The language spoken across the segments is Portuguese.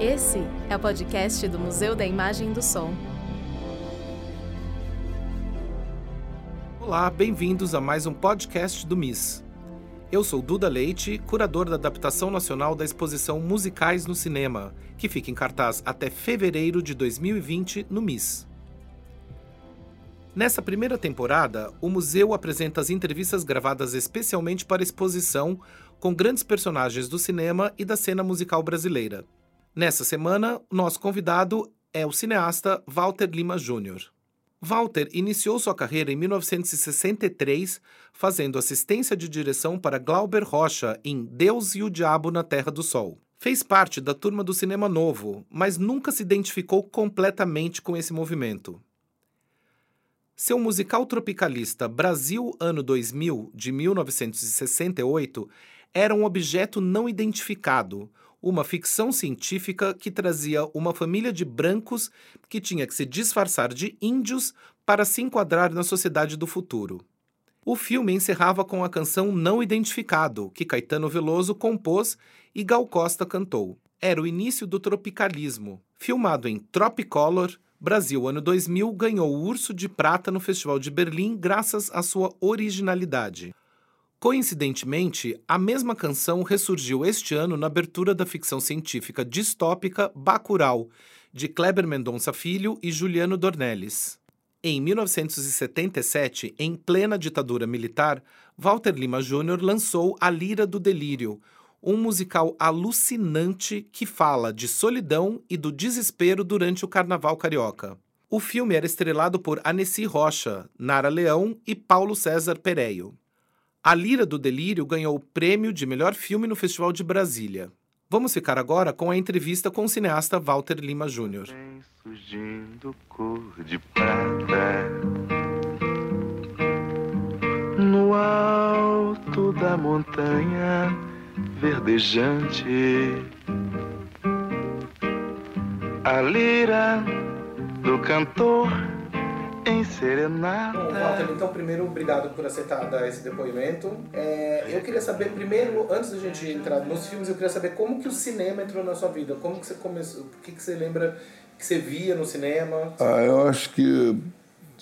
Esse é o podcast do Museu da Imagem e do Som. Olá, bem-vindos a mais um podcast do MIS. Eu sou Duda Leite, curador da adaptação nacional da exposição Musicais no Cinema, que fica em cartaz até fevereiro de 2020 no MIS. Nessa primeira temporada, o museu apresenta as entrevistas gravadas especialmente para a exposição com grandes personagens do cinema e da cena musical brasileira. Nessa semana, nosso convidado é o cineasta Walter Lima Jr. Walter iniciou sua carreira em 1963 fazendo assistência de direção para Glauber Rocha em Deus e o Diabo na Terra do Sol. Fez parte da turma do Cinema Novo, mas nunca se identificou completamente com esse movimento. Seu musical tropicalista Brasil Ano 2000, de 1968, era um objeto não identificado, uma ficção científica que trazia uma família de brancos que tinha que se disfarçar de índios para se enquadrar na sociedade do futuro. O filme encerrava com a canção Não Identificado, que Caetano Veloso compôs e Gal Costa cantou. Era o início do tropicalismo. Filmado em Tropicolor, Brasil ano 2000 ganhou o Urso de Prata no Festival de Berlim graças à sua originalidade. Coincidentemente, a mesma canção ressurgiu este ano na abertura da ficção científica distópica Bacurau, de Kleber Mendonça Filho e Juliano Dornelles. Em 1977, em plena ditadura militar, Walter Lima Jr. lançou A Lira do Delírio, um musical alucinante que fala de solidão e do desespero durante o Carnaval Carioca. O filme era estrelado por Annecy Rocha, Nara Leão e Paulo César Pereio. A Lira do Delírio ganhou o prêmio de melhor filme no Festival de Brasília. Vamos ficar agora com a entrevista com o cineasta Walter Lima Jr. surgindo cor de prata no alto da montanha verdejante a lira do cantor em serenata. Bom, Walter, então primeiro obrigado por aceitar dar esse depoimento. É, eu queria saber primeiro, antes da gente entrar nos filmes, eu queria saber como que o cinema entrou na sua vida. Como que você começou? O que, que você lembra que você via no cinema? Ah, eu acho que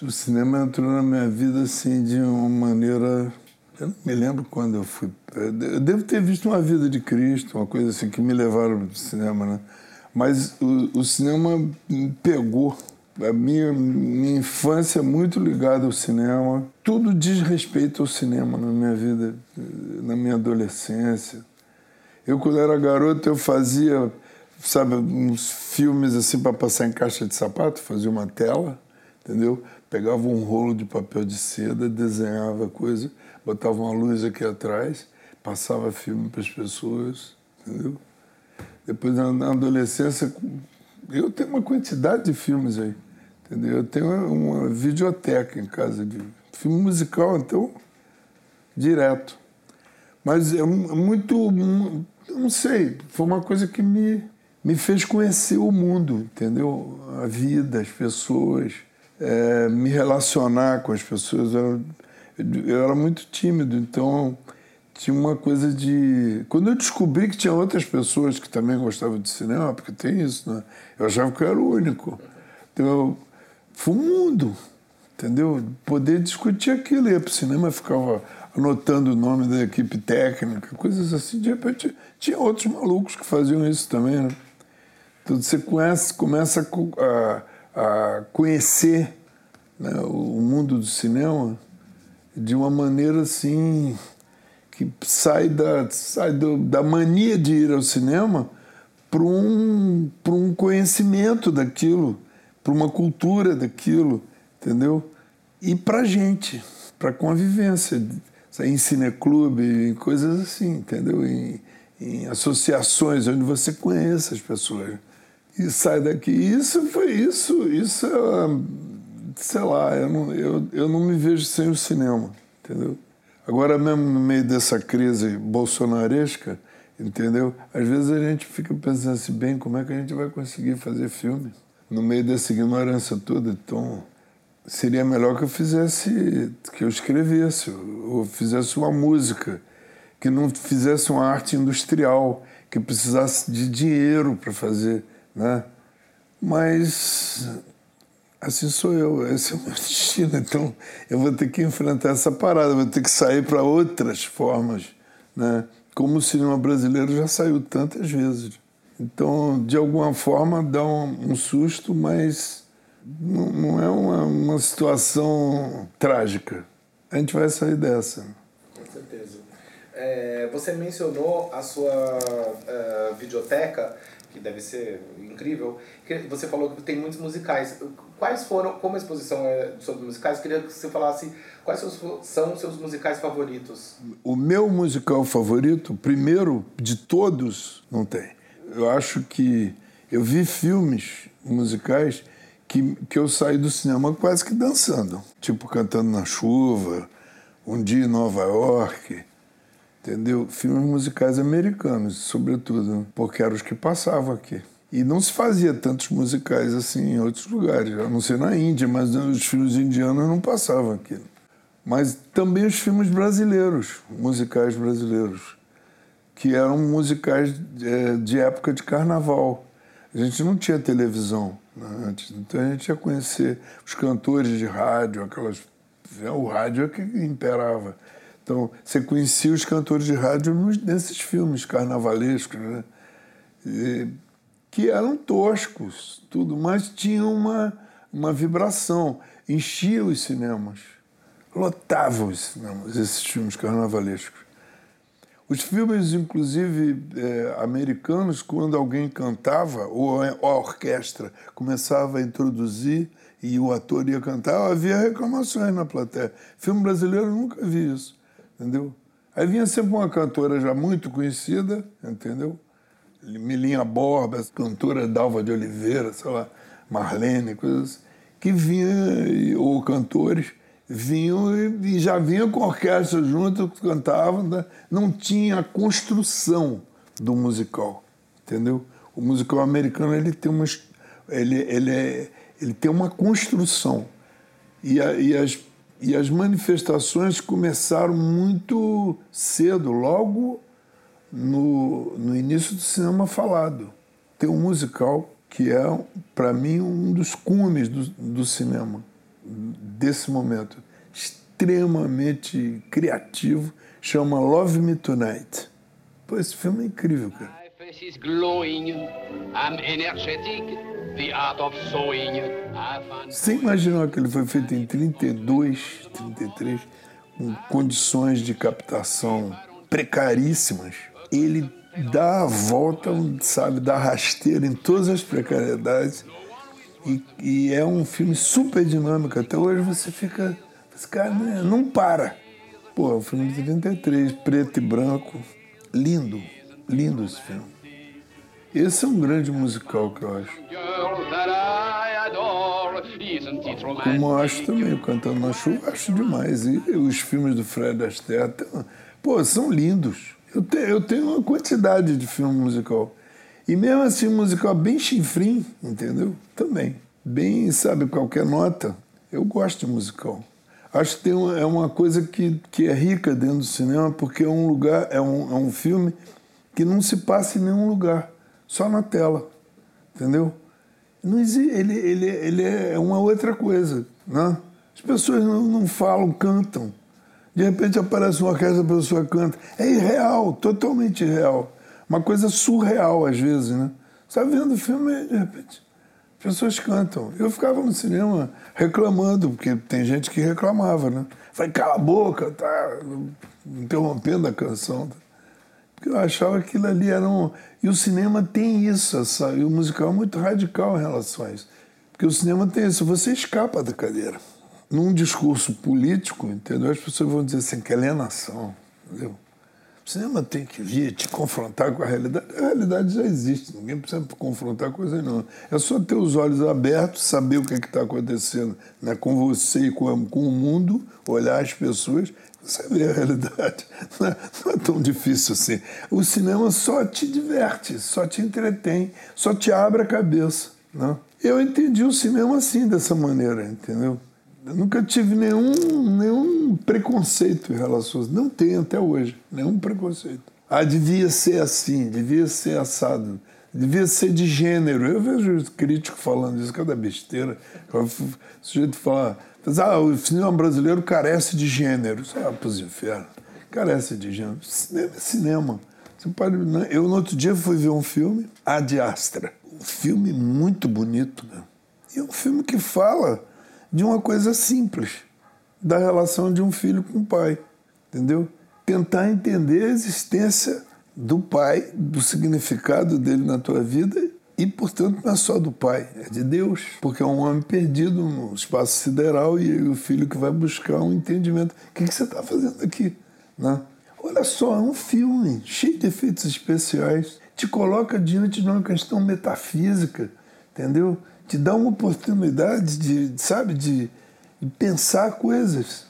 o cinema entrou na minha vida assim de uma maneira. Eu não me lembro quando eu fui. Eu devo ter visto uma vida de Cristo, uma coisa assim que me levaram para o cinema, né? Mas o, o cinema me pegou a minha, minha infância é muito ligada ao cinema. Tudo diz respeito ao cinema na minha vida, na minha adolescência. Eu, quando era garoto, eu fazia, sabe, uns filmes assim para passar em caixa de sapato, fazia uma tela, entendeu? Pegava um rolo de papel de seda, desenhava coisa, botava uma luz aqui atrás, passava filme para as pessoas, entendeu? Depois, na adolescência, eu tenho uma quantidade de filmes aí. Eu tenho uma videoteca em casa de filme musical, então, direto. Mas é muito, não sei, foi uma coisa que me, me fez conhecer o mundo, entendeu? A vida, as pessoas, é, me relacionar com as pessoas. Eu, eu era muito tímido, então tinha uma coisa de. Quando eu descobri que tinha outras pessoas que também gostavam de cinema, porque tem isso, né? Eu achava que eu era o único. Então eu foi mundo, entendeu? Poder discutir aquilo. Ia para o cinema, ficava anotando o nome da equipe técnica, coisas assim. De repente, tinha outros malucos que faziam isso também, né? Então você conhece, começa a, a conhecer né, o mundo do cinema de uma maneira assim que sai da, sai do, da mania de ir ao cinema para um, um conhecimento daquilo para uma cultura daquilo, entendeu? E para gente, para convivência, em cineclube, em coisas assim, entendeu? Em, em associações onde você conhece as pessoas e sai daqui. Isso foi isso, isso é, sei lá, eu não, eu, eu não me vejo sem o cinema, entendeu? Agora mesmo no meio dessa crise bolsonaresca, entendeu? Às vezes a gente fica pensando assim, bem, como é que a gente vai conseguir fazer filme? No meio dessa ignorância toda. Então, seria melhor que eu fizesse, que eu escrevesse, ou fizesse uma música, que não fizesse uma arte industrial, que precisasse de dinheiro para fazer, né? Mas assim sou eu, esse é o meu destino. Então eu vou ter que enfrentar essa parada, vou ter que sair para outras formas, né? Como o cinema brasileiro já saiu tantas vezes. Então, de alguma forma, dá um, um susto, mas não, não é uma, uma situação trágica. A gente vai sair dessa. Com certeza. É, você mencionou a sua uh, videoteca, que deve ser incrível. Você falou que tem muitos musicais. Quais foram, como a exposição é sobre musicais, queria que você falasse quais são os seus musicais favoritos. O meu musical favorito, primeiro de todos, não tem. Eu acho que eu vi filmes musicais que, que eu saí do cinema quase que dançando, tipo Cantando na Chuva, Um Dia em Nova York entendeu? Filmes musicais americanos, sobretudo, porque eram os que passavam aqui. E não se fazia tantos musicais assim em outros lugares, a não ser na Índia, mas os filmes indianos não passavam aqui. Mas também os filmes brasileiros, musicais brasileiros, que eram musicais é, de época de carnaval. A gente não tinha televisão né, antes, então a gente ia conhecer os cantores de rádio, aquelas. O rádio é que imperava. Então, você conhecia os cantores de rádio nesses filmes carnavalescos, né? E, que eram toscos, tudo, mas tinham uma, uma vibração. Enchia os cinemas, lotavam os cinemas, esses filmes carnavalescos. Os filmes, inclusive, é, americanos, quando alguém cantava, ou a orquestra começava a introduzir e o ator ia cantar, havia reclamações na plateia. Filme brasileiro, nunca vi isso entendeu? Aí vinha sempre uma cantora já muito conhecida, entendeu? Milinha Borba, cantora Dalva de Oliveira, sei lá, Marlene, coisas assim, que vinha, ou cantores, vinham e já vinham com orquestra junto, cantavam, né? não tinha a construção do musical, entendeu? O musical americano ele tem uma, ele, ele, é, ele tem uma construção e, a, e as e as manifestações começaram muito cedo, logo no, no início do cinema falado. Tem um musical que é, para mim, um dos cumes do, do cinema desse momento. Extremamente criativo, chama Love Me Tonight. Pô, esse filme é incrível, cara. face is glowing, I'm energetic, the art of sewing. Você imaginou que ele foi feito em 32, 33, com condições de captação precaríssimas? Ele dá a volta, sabe, dá rasteira em todas as precariedades. E, e, é um filme super dinâmico. Até hoje você fica. Esse cara né, não para. Pô, é um filme de 33, preto e branco. Lindo, lindo esse filme. Esse é um grande musical que eu acho. Como eu acho também, Cantando na Chuva, acho demais. E os filmes do Fred Astaire, pô, são lindos. Eu, te, eu tenho uma quantidade de filme musical. E mesmo assim, musical bem chifrim, entendeu? Também. Bem, sabe, qualquer nota. Eu gosto de musical. Acho que tem uma, é uma coisa que, que é rica dentro do cinema, porque é um lugar, é um, é um filme que não se passa em nenhum lugar só na tela, entendeu? Não existe, ele, ele, ele é uma outra coisa, né? As pessoas não, não falam, cantam. De repente aparece uma orquestra, a pessoa canta. É irreal, totalmente irreal. Uma coisa surreal às vezes, né? Você está vendo o filme e de repente as pessoas cantam. Eu ficava no cinema reclamando, porque tem gente que reclamava, né? Vai, cala a boca, tá interrompendo a canção. Porque eu achava que aquilo ali era um. E o cinema tem isso, essa... e o musical é muito radical em relação a isso. Porque o cinema tem isso, você escapa da cadeira. Num discurso político, entendeu? As pessoas vão dizer assim, que alienação, entendeu? O cinema tem que vir te confrontar com a realidade. A realidade já existe, ninguém precisa confrontar coisa não. É só ter os olhos abertos, saber o que é está acontecendo né, com você e com, com o mundo, olhar as pessoas você vê a realidade. Não é, não é, tão difícil assim. O cinema só te diverte, só te entretém, só te abre a cabeça. Né? Eu entendi o cinema assim, dessa maneira, entendeu? Eu nunca tive nenhum, nenhum preconceito em relação a isso. Não tenho até hoje, nenhum preconceito. Ah, devia ser assim, devia ser assado, devia ser de gênero. Eu vejo crítico falando isso, cada besteira. O sujeito fala, ah, o cinema brasileiro carece de gênero. Ah, pros infernos. Carece de gênero. Cinema é cinema. Né? eu, no outro dia, fui ver um filme, Ad Astra. Um filme muito bonito. Né? E é um filme que fala de uma coisa simples, da relação de um filho com o pai. Entendeu? tentar entender a existência do pai, do significado dele na tua vida e, portanto, não é só do pai, é de Deus, porque é um homem perdido no espaço sideral e o filho que vai buscar um entendimento. O que, que você está fazendo aqui? Né? Olha só, é um filme cheio de efeitos especiais, te coloca diante de uma questão metafísica, entendeu? Te dá uma oportunidade de, sabe, de, de pensar coisas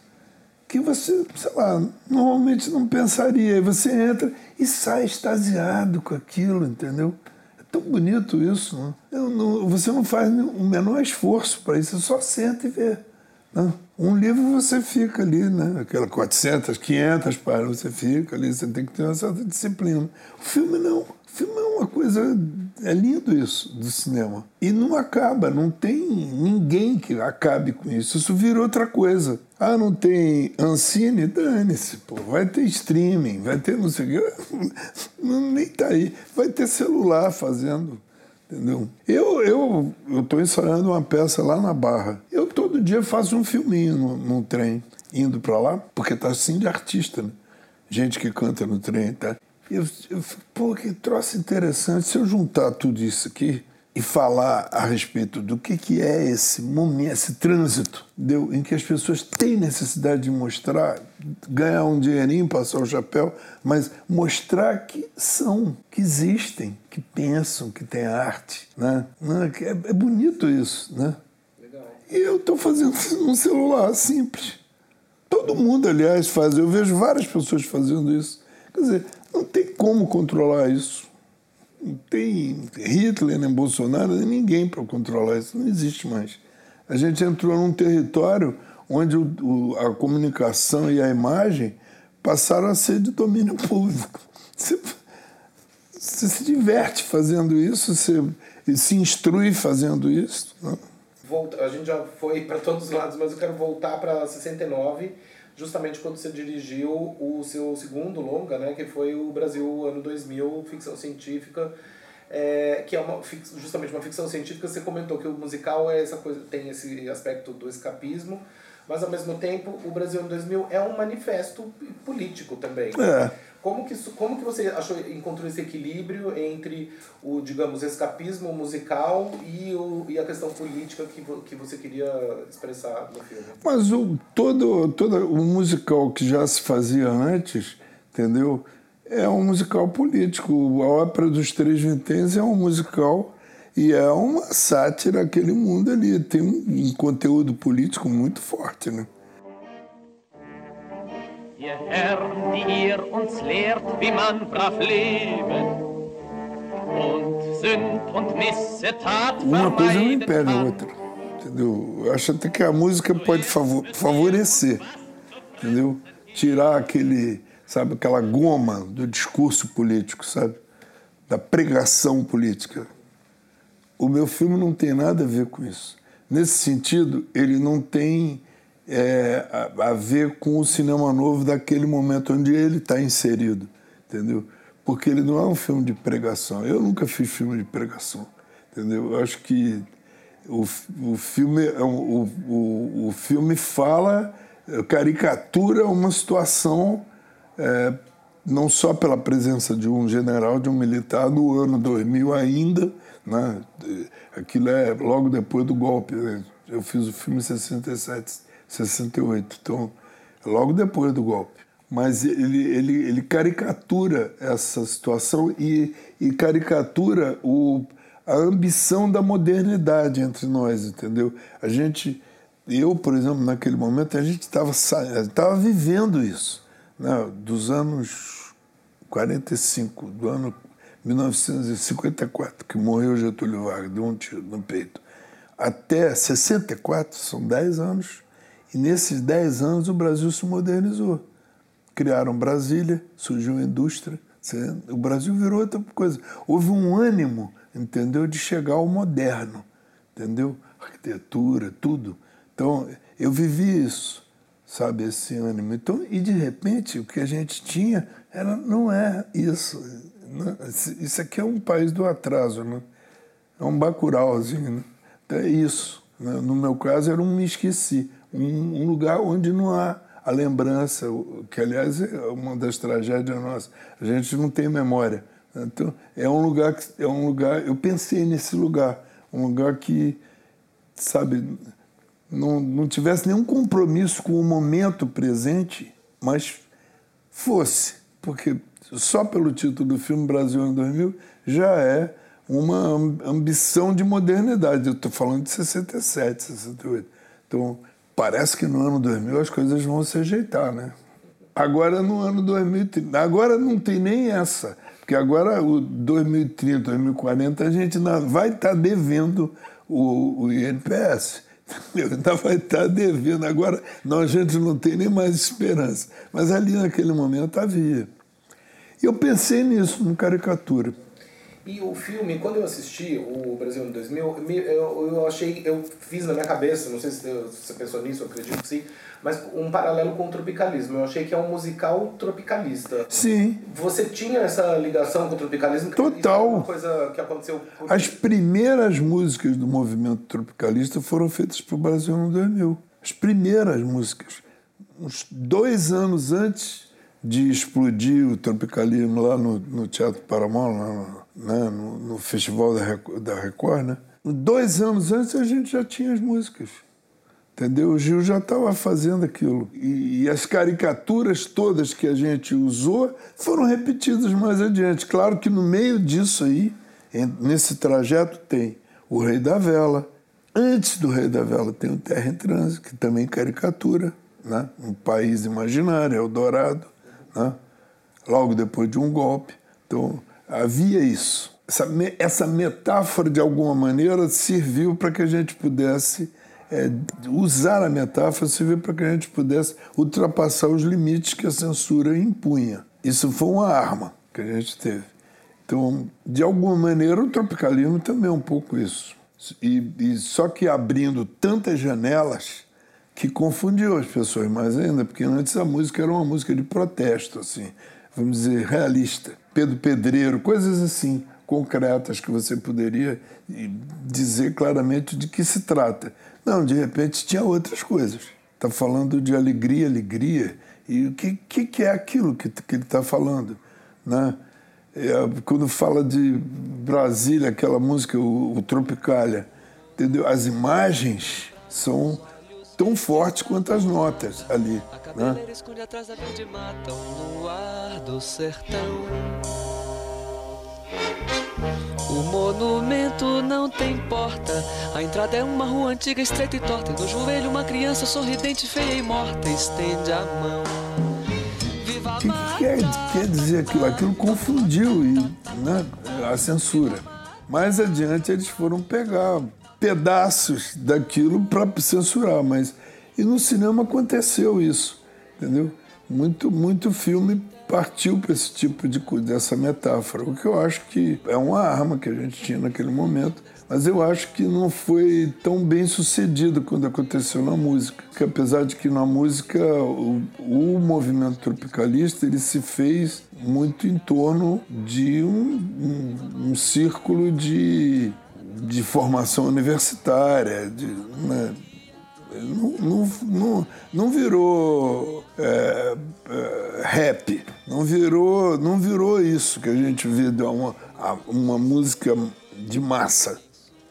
que você, sei lá, normalmente não pensaria. Aí você entra e sai extasiado com aquilo, entendeu? É tão bonito isso. Né? Não, você não faz o menor esforço para isso, você só senta e vê. Né? Um livro você fica ali, né? Aquela 400, 500 páginas, você fica ali, você tem que ter uma certa disciplina. O filme não. O filme é uma coisa. É lindo isso do cinema. E não acaba, não tem ninguém que acabe com isso. Isso vira outra coisa. Ah, não tem Ancine? Dane-se, pô. Vai ter streaming, vai ter não sei o quê. Nem tá aí. Vai ter celular fazendo. Entendeu? Eu eu estou ensaiando uma peça lá na Barra. Eu todo dia faço um filminho no, no trem, indo para lá, porque tá assim de artista, né? Gente que canta no trem, tá? Eu, eu pô, que troço interessante. Se eu juntar tudo isso aqui, e falar a respeito do que, que é esse momento, esse trânsito deu, em que as pessoas têm necessidade de mostrar, ganhar um dinheirinho, passar o chapéu, mas mostrar que são, que existem, que pensam, que têm arte. Né? É, é bonito isso. Né? Legal. E eu estou fazendo um celular simples. Todo mundo, aliás, faz. Eu vejo várias pessoas fazendo isso. Quer dizer, não tem como controlar isso. Não tem Hitler nem Bolsonaro, nem ninguém para controlar isso. Não existe mais. A gente entrou num território onde o, o, a comunicação e a imagem passaram a ser de domínio público. Você, você se diverte fazendo isso, você se instrui fazendo isso. Né? Volta, a gente já foi para todos os lados, mas eu quero voltar para 69 justamente quando você dirigiu o seu segundo longa, né, que foi o Brasil Ano 2000, ficção científica, é, que é uma, justamente uma ficção científica. Você comentou que o musical é essa coisa, tem esse aspecto do escapismo, mas ao mesmo tempo o Brasil Ano 2000 é um manifesto político também. É. Como que, como que você achou, encontrou esse equilíbrio entre o, digamos, escapismo musical e, o, e a questão política que, que você queria expressar no filme? Mas o, todo, todo o musical que já se fazia antes, entendeu? É um musical político. A Ópera dos Três Vinténs é um musical e é uma sátira aquele mundo ali. Tem um, um conteúdo político muito forte, né? Ihr Herr, die ihr uns lehrt, wie man brav leben und Sünd und Missetat Uma coisa não impede a outra, entendeu? Eu acho até que a música pode favorecer, entendeu? Tirar aquele, sabe, aquela goma do discurso político, sabe? Da pregação política. O meu filme não tem nada a ver com isso. Nesse sentido, ele não tem é, a, a, ver com o cinema novo daquele momento onde ele está inserido, entendeu? Porque ele não é um filme de pregação. Eu nunca fiz filme de pregação, entendeu? Eu acho que o, o filme é o, o, o filme fala caricatura uma situação é, não só pela presença de um general, de um militar no ano 2000 ainda, né? Aquilo é logo depois do golpe. Né? Eu fiz o filme em 67 68. Então, logo depois do golpe. Mas ele, ele, ele caricatura essa situação e, e caricatura o, a ambição da modernidade entre nós, entendeu? A gente, eu, por exemplo, naquele momento, a gente estava vivendo isso, né? dos anos 45, do ano 1954, que morreu Getúlio Vargas, deu um tiro no peito, até 64, são 10 anos, e nesses 10 anos o Brasil se modernizou. Criaram Brasília, surgiu a indústria, o Brasil virou outra coisa. Houve um ânimo, entendeu, de chegar ao moderno, entendeu? Arquitetura, tudo. Então, eu vivi isso, sabe, esse ânimo. Então, e de repente, o que a gente tinha era, não é isso. Isso aqui é um país do atraso, né? É um bacurauzinho, né? Então, é isso. Né? No meu caso, era um me esqueci. Um, um lugar onde não há a lembrança, que aliás é uma das tragédias nossas. A gente não tem memória. Então, é um lugar que é um lugar, eu pensei nesse lugar, um lugar que sabe, não, não tivesse nenhum compromisso com o momento presente, mas fosse, porque só pelo título do filme Brasil em 2000 já é uma ambição de modernidade. Eu estou falando de 67, 68. Então, parece que no ano 2000 as coisas vão se ajeitar, né? Agora no ano 2030, agora não tem nem essa, porque agora o 2030, 2040 a gente vai estar tá devendo o, o INPS. Ainda vai estar tá devendo. Agora não, a gente não tem nem mais esperança. Mas ali naquele momento havia. Eu pensei nisso, no caricatura. E o filme, quando eu assisti o Brasil em 2000, eu, eu achei, eu fiz na minha cabeça, não sei se você pensou nisso, eu acredito que sim, mas um paralelo com o tropicalismo. Eu achei que é um musical tropicalista. Sim. Você tinha essa ligação com o tropicalismo? Total. uma coisa que aconteceu. As primeiras músicas do movimento tropicalista foram feitas para o Brasil em 2000. As primeiras músicas. Uns dois anos antes de explodir o tropicalismo lá no, no Teatro lá no, né, no, no, Festival da Record, da Record, né? Dois anos antes a gente já tinha as músicas. Entendeu? O Gil já estava fazendo aquilo. E, e, as caricaturas todas que a gente usou foram repetidas mais adiante. Claro que no meio disso aí, nesse trajeto, tem o Rei da Vela. Antes do Rei da Vela tem o Terra em Trânsito, que também caricatura, né? um país imaginário, Eldorado né? logo depois de um golpe. Então, havia isso. Essa, essa metáfora, de alguma maneira, serviu para que a gente pudesse é, usar a metáfora, serviu para que a gente pudesse ultrapassar os limites que a censura impunha. Isso foi uma arma que a gente teve. Então, de alguma maneira, o tropicalismo também é um pouco isso. E, e só que abrindo tantas janelas que confundiu as pessoas mais ainda, porque antes a música era uma música de protesto, assim, vamos dizer, realista. Pedro Pedreiro, coisas assim, concretas que você poderia dizer claramente de que se trata. Não, de repente tinha outras coisas. Está falando de alegria, alegria. E o que, que, que é aquilo que, que ele está falando? Né? É, quando fala de Brasília, aquela música, o, o entendeu? As imagens são tão forte quanto as notas ali. Né? esconde atrás da verde mata, um luar do sertão. O monumento não tem porta. A entrada é uma rua antiga, estreita e torta. E no joelho, uma criança sorridente, feia e morta, estende a mão. O que, que quer, quer dizer aquilo? Aquilo confundiu e, né, a censura. Mais adiante, eles foram pegar pedaços daquilo para censurar, mas e no cinema aconteceu isso, entendeu? Muito muito filme partiu para esse tipo de dessa metáfora, o que eu acho que é uma arma que a gente tinha naquele momento, mas eu acho que não foi tão bem sucedido quando aconteceu na música, que apesar de que na música o, o movimento tropicalista ele se fez muito em torno de um, um, um círculo de de formação universitária, de, né, não, não, não, não, virou é, é, rap, não virou, não virou isso que a gente vê de uma, uma música de massa.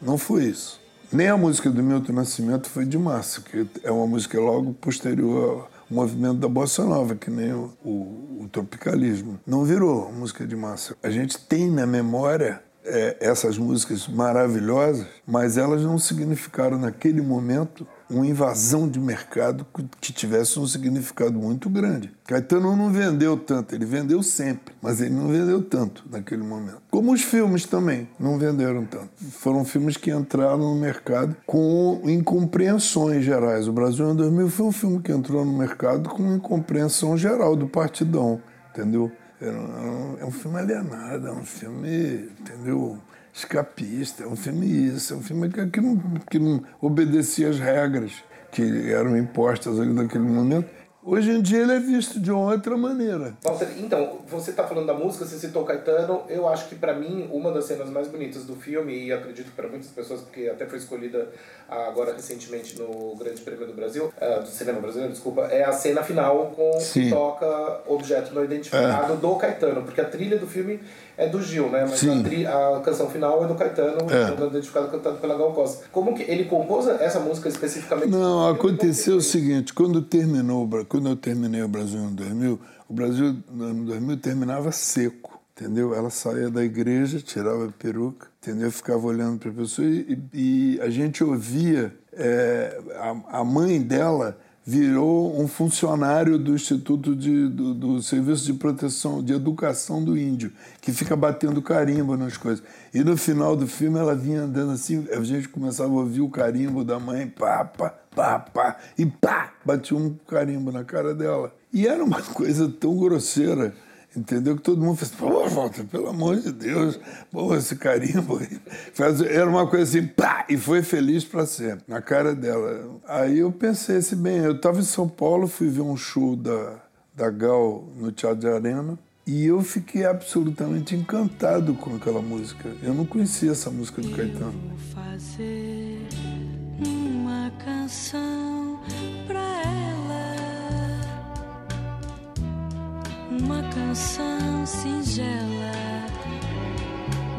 Não foi isso. Nem a música do Milton Nascimento foi de massa, que é uma música logo posterior ao movimento da bossa nova, que nem o, o, o tropicalismo. Não virou música de massa. A gente tem na memória é, essas músicas maravilhosas, mas elas não significaram naquele momento uma invasão de mercado que tivesse um significado muito grande. Caetano não vendeu tanto, ele vendeu sempre, mas ele não vendeu tanto naquele momento. Como os filmes também não venderam tanto. Foram filmes que entraram no mercado com incompreensões gerais. O Brasil em 2000 foi um filme que entrou no mercado com incompreensão geral do partidão, entendeu? É um filme alienado, é um filme, entendeu? Escapista, é um filme isso, é um filme que, não, que não obedecia às regras que eram impostas ali naquele momento Hoje em dia ele é visto de outra maneira. Walter, então, você está falando da música, você citou Caetano. Eu acho que, para mim, uma das cenas mais bonitas do filme, e acredito para muitas pessoas, porque até foi escolhida agora recentemente no Grande Prêmio do Brasil, uh, do cinema brasileiro, desculpa, é a cena final com Sim. que toca Objeto Não Identificado é. do Caetano, porque a trilha do filme é do Gil, né? Mas a, tri, a, canção final é do Caetano, é. identificado cantado pela Gal Costa. Como que ele compôs essa música especificamente? Não, aconteceu o seguinte, quando terminou, quando eu terminei o Brasil no 2000, o Brasil no 2000 terminava seco, entendeu? Ela saía da igreja, tirava a peruca, entendeu? Ficava olhando para a pessoa e, e, a gente ouvia é, a, a mãe dela virou um funcionário do Instituto de, do, do, Serviço de Proteção, de Educação do Índio, que fica batendo carimbo nas coisas. E no final do filme ela vinha andando assim, a gente começava a ouvir o carimbo da mãe, pá, pá, pá, pá, e pá, batia um carimbo na cara dela. E era uma coisa tão grosseira Entendeu? Que todo mundo fez, pô, Walter, pelo amor de Deus, pô, esse carimbo. Era uma coisa assim, pá, e foi feliz para sempre, na cara dela. Aí eu pensei assim, bem, eu estava em São Paulo, fui ver um show da, da Gal no Teatro de Arena, e eu fiquei absolutamente encantado com aquela música. Eu não conhecia essa música do Caetano. fazer uma canção pra uma canção singela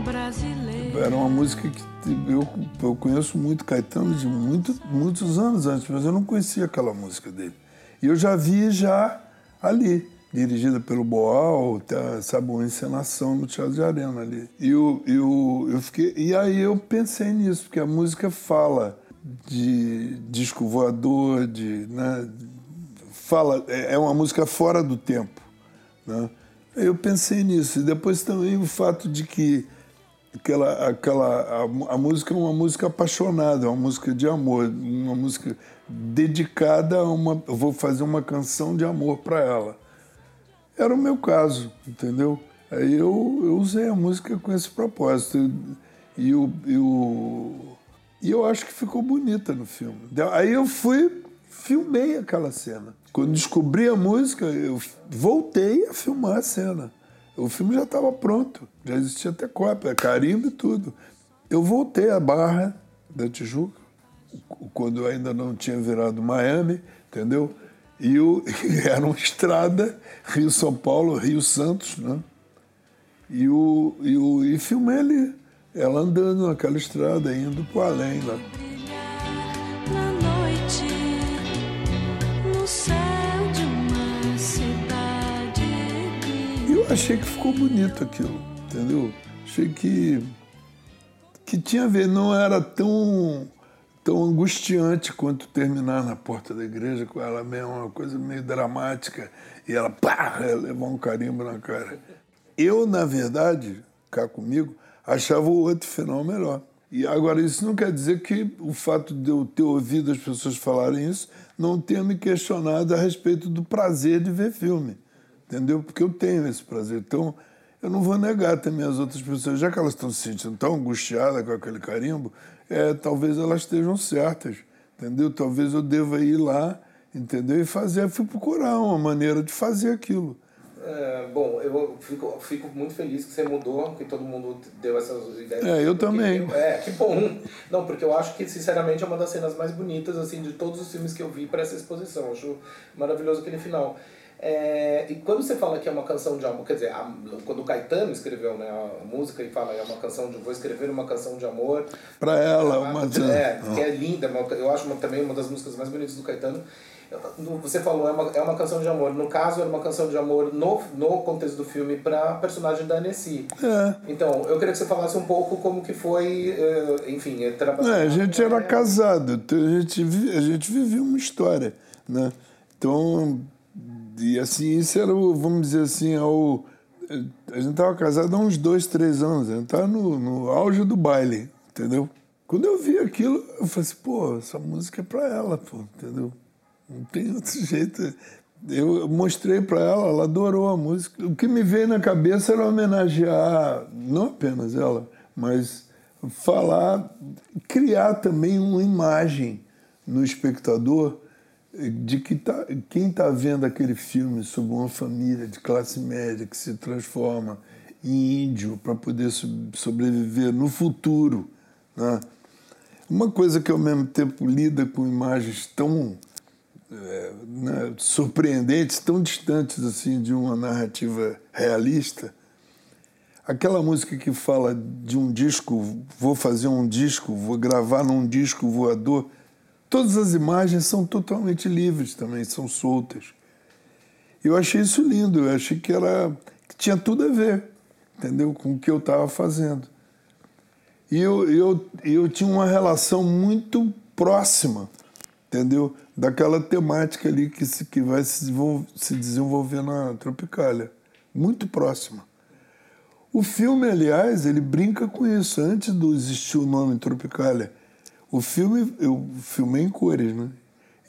brasileira. Era uma música que eu, eu conheço muito Caetano de muito, muitos anos antes, mas eu não conhecia aquela música dele. E eu já vi já ali, dirigida pelo Boal, tá, sabe, uma encenação no Teatro de Arena ali. E eu, eu, eu fiquei, e aí eu pensei nisso, porque a música fala de disco voador, de, né, fala, é, é uma música fora do tempo. Né? Eu pensei nisso. E depois também o fato de que aquela, aquela, a, a, música é uma música apaixonada, uma música de amor, uma música dedicada a uma. Eu vou fazer uma canção de amor para ela. Era o meu caso, entendeu? Aí eu, eu usei a música com esse propósito. E eu, eu, e eu acho que ficou bonita no filme. Aí eu fui, filmei aquela cena. Quando descobri a música, eu voltei a filmar a cena. O filme já estava pronto, já existia até cópia, carimbo e tudo. Eu voltei à Barra da Tijuca, quando eu ainda não tinha virado Miami, entendeu? E o, era uma estrada, Rio-São Paulo, Rio-Santos, né? E, o, e, o, e filmei ali, ela andando naquela estrada, indo para além lá. Achei que ficou bonito aquilo, entendeu? Achei que, que tinha a ver, não era tão, tão angustiante quanto terminar na porta da igreja com ela mesmo, uma coisa meio dramática, e ela, pá, levar um carimbo na cara. Eu, na verdade, cá comigo, achava o outro final melhor. E agora, isso não quer dizer que o fato de eu ter ouvido as pessoas falarem isso não tenha me questionado a respeito do prazer de ver filme entendeu? Porque eu tenho esse prazer. Então, eu não vou negar também as outras pessoas, já que elas estão se sentindo tão angustiadas com aquele carimbo, é, talvez elas estejam certas, entendeu? Talvez eu deva ir lá, entendeu? E fazer, eu fui procurar uma maneira de fazer aquilo. É, bom, eu fico, fico muito feliz que você mudou, que todo mundo deu essas ideias. É, eu também. é, que bom. Não, porque eu acho que, sinceramente, é uma das cenas mais bonitas, assim, de todos os filmes que eu vi para essa exposição. Eu acho maravilhoso aquele final. É, e quando você fala que é uma canção de amor, quer dizer, a, quando o Caetano escreveu né, a música e fala é uma canção de vou escrever uma canção de amor para ela, uma é, que é linda, eu acho uma, também uma das músicas mais bonitas do Caetano. Você falou é uma, é uma canção de amor. No caso, era uma canção de amor no, no contexto do filme para a personagem da Nessie. É. Então, eu queria que você falasse um pouco como que foi, eh, enfim, eh, trabalhar. É, a gente era casado, então a gente, a gente vivia uma história, né? Então e assim, isso era, vamos dizer assim, ao, a gente estava casado há uns dois, três anos, a gente estava no, no auge do baile, entendeu? Quando eu vi aquilo, eu falei assim, pô, essa música é para ela, pô, entendeu? Não tem outro jeito. eu mostrei para ela, ela adorou a música. O que me veio na cabeça era homenagear, não apenas ela, mas falar, criar também uma imagem no espectador de que tá, quem está vendo aquele filme sobre uma família de classe média que se transforma em índio para poder sobreviver no futuro. Né? Uma coisa que ao mesmo tempo lida com imagens tão é, né, surpreendentes, tão distantes assim de uma narrativa realista. Aquela música que fala de um disco, vou fazer um disco, vou gravar num disco voador. Todas as imagens são totalmente livres também, são soltas. Eu achei isso lindo, eu achei que era que tinha tudo a ver, entendeu, com o que eu estava fazendo. E eu, eu, eu tinha uma relação muito próxima, entendeu? Daquela temática ali que, se, que vai se se desenvolver na Tropicália. Muito próxima. O filme, aliás, ele brinca com isso. Antes de existir o nome Tropicália, o filme, eu filmei em cores, né?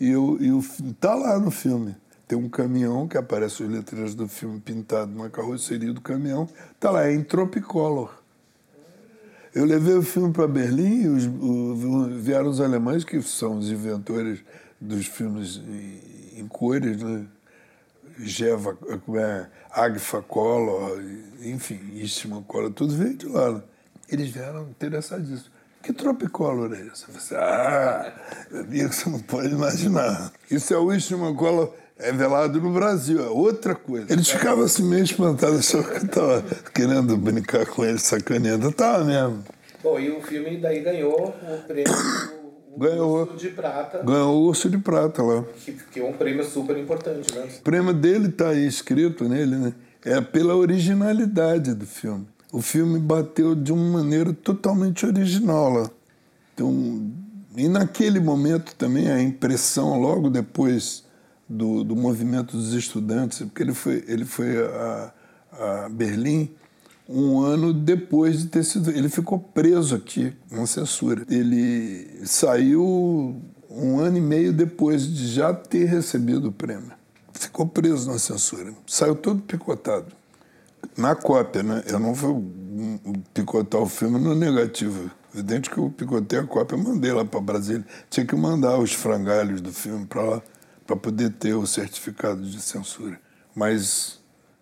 E eu, eu, tá lá no filme. Tem um caminhão que aparece as letras do filme pintado na carroceria do caminhão. Tá lá, é em Tropicolor. Eu levei o filme para Berlim e os, o, vieram os alemães, que são os inventores dos filmes em, em cores, né? Geva, é, Agfa Collor, enfim, Istman Collor, tudo veio de lá. Né? Eles vieram interessadíssimos. Que Tropicolor é esse? Eu falei, ah, eu vi que você não pode imaginar. Isso é o Collor é velado no Brasil, é outra coisa. Eles ficavam assim meio espantados, achavam que eu estava querendo brincar com eles, sacaneando. Eu estava mesmo. Bom, e o filme daí ganhou o prêmio ganhou, Urso de Prata. Ganhou o Urso de Prata lá. Que, que é um prêmio super importante, né? O prêmio dele está aí escrito nele, né? É pela originalidade do filme. O filme bateu de uma maneira totalmente original lá. Então, e naquele momento também a impressão, logo depois do, do movimento dos estudantes, porque ele foi, ele foi a, a Berlim um ano depois de ter sido. Ele ficou preso aqui, na censura. Ele saiu um ano e meio depois de já ter recebido o prêmio. Ficou preso na censura. Saiu todo picotado. Na cópia, né? Eu não vou picotar o filme no negativo. Evidente que eu picotei a cópia, mandei lá para Brasília. Tinha que mandar os frangalhos do filme para lá para poder ter o certificado de censura. Mas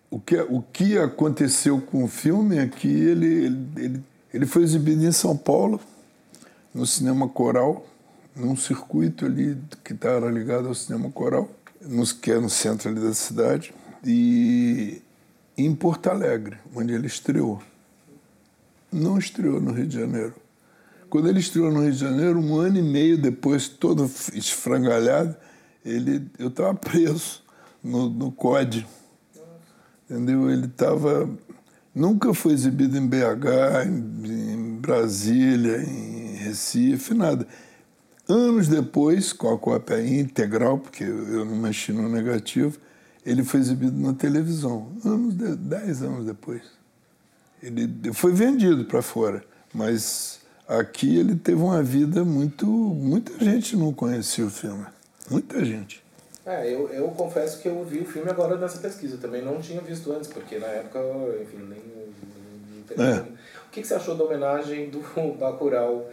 o que, o que aconteceu com o filme é que ele, ele, ele foi exibido em São Paulo, no Cinema Coral, num circuito ali que estava ligado ao Cinema Coral, que é no centro ali da cidade, e em Porto Alegre, onde ele estreou. Não estreou no Rio de Janeiro. Quando ele estreou no Rio de Janeiro, um ano e meio depois, todo esfrangalhado, ele, eu estava preso no, no COD. Entendeu? Ele estava. Nunca foi exibido em BH, em, em Brasília, em Recife, nada. Anos depois, com a cópia integral, porque eu não mexi no negativo, ele foi exibido na televisão. Anos de, dez anos depois. Ele foi vendido para fora, mas aqui ele teve uma vida muito. Muita gente não conhecia o filme. Muita gente. É, eu, eu confesso que eu vi o filme agora nessa pesquisa. Também não tinha visto antes, porque na época, enfim, nem. nem, nem... É. O que, que você achou da homenagem do Bacurau?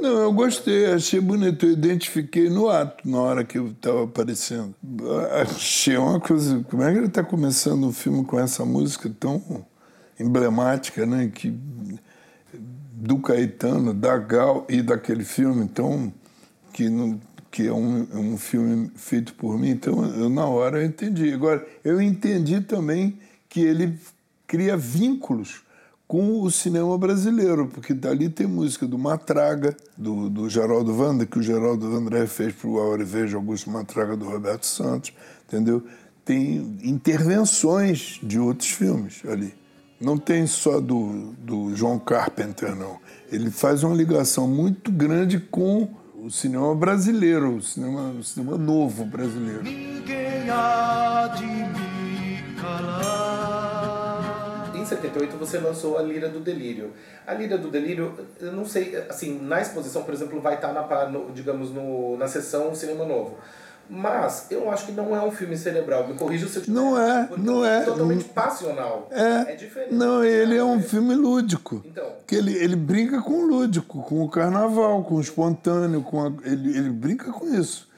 Não, eu gostei, achei bonito. Eu identifiquei no ato, na hora que eu estava aparecendo. Achei uma coisa. Como é que ele está começando o filme com essa música tão emblemática, né? Que, do Caetano, da Gal e daquele filme, então, que que é um, é um filme feito por mim, então eu, na hora eu entendi. Agora, eu entendi também que ele cria vínculos com o cinema brasileiro, porque dali tem música do Matraga, do, do Geraldo Vanda, que o Geraldo Vandré fez para o Aurivejo Augusto Matraga, do Roberto Santos, entendeu? Tem intervenções de outros filmes ali. Não tem só do, do João Carpenter, não. Ele faz uma ligação muito grande com o cinema brasileiro, o cinema, o cinema novo brasileiro. Ninguém há de me calar. Em 78 você lançou a Lira do Delírio. A Lira do Delírio, eu não sei, assim, na exposição, por exemplo, vai estar na, no, digamos, no, na sessão Cinema Novo. Mas eu acho que não é um filme cerebral. Me corrija se eu estiver Não é, não é. totalmente passional. É, diferente. não, ele é um filme lúdico. Então. Que ele, ele brinca com o lúdico, com o carnaval, com o espontâneo, com a- ele, ele brinca com isso.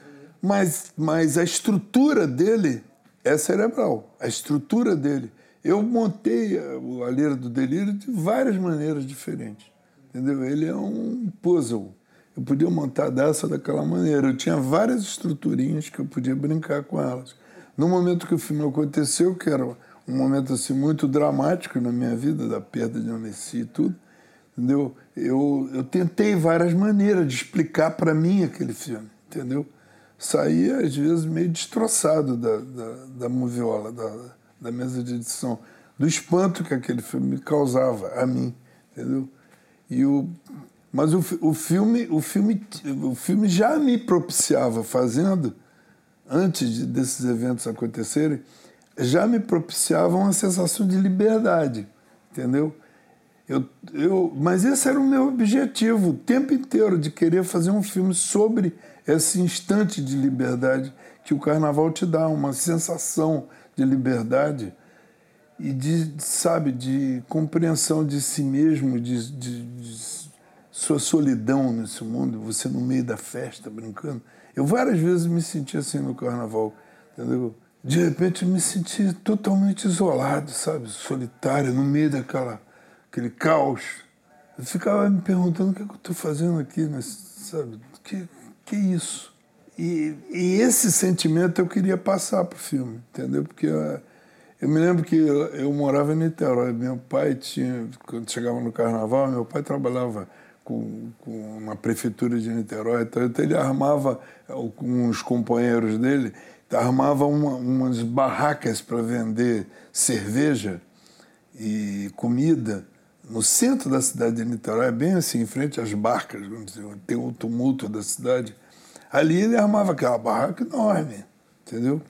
Mas, mas a estrutura dele é cerebral. A estrutura dele. Eu montei a- o A Lira do Delírio de várias maneiras diferentes. Entendeu? Ele é um puzzle. Eu podia montar dessa daquela maneira. Eu tinha várias estruturinhas que eu podia brincar com elas. No momento que o filme aconteceu, que era um momento assim muito dramático na minha vida, da perda de Annecy e tudo, entendeu? Eu, eu tentei várias maneiras de explicar para mim aquele filme, entendeu? Saía, às vezes, meio destroçado da, da, da moviola, da, da mesa de edição, do espanto que aquele filme me causava a mim, entendeu? E o, mas o, o, filme, o, filme, o filme já me propiciava, fazendo, antes de- desses eventos acontecerem, já me propiciava uma sensação de liberdade, entendeu? Eu, eu, mas esse era o meu objetivo o tempo inteiro, de querer fazer um filme sobre esse instante de liberdade que o carnaval te dá, uma sensação de liberdade e de, sabe, de compreensão de si mesmo, de, de- de sua solidão nesse mundo, você no meio da festa, brincando. Eu várias vezes me senti assim no carnaval, entendeu? De repente eu me senti totalmente isolado, sabe? Solitário, no meio daquela aquele caos. Eu ficava me perguntando o que, é que eu estou fazendo aqui, sabe? Que, que isso? E, e esse sentimento eu queria passar para o filme, entendeu? Porque eh, eu me lembro que eu, eu morava em Niterói. Meu pai tinha, quando chegava no carnaval, meu pai trabalhava com, com prefeitura de Niterói, então, então ele armava com os companheiros dele, armava uma, umas barracas para vender cerveja e comida no centro da cidade de Niterói, bem assim, em frente às barcas, tem o tumulto da cidade. Ali ele armava aquela barraca enorme, entendeu?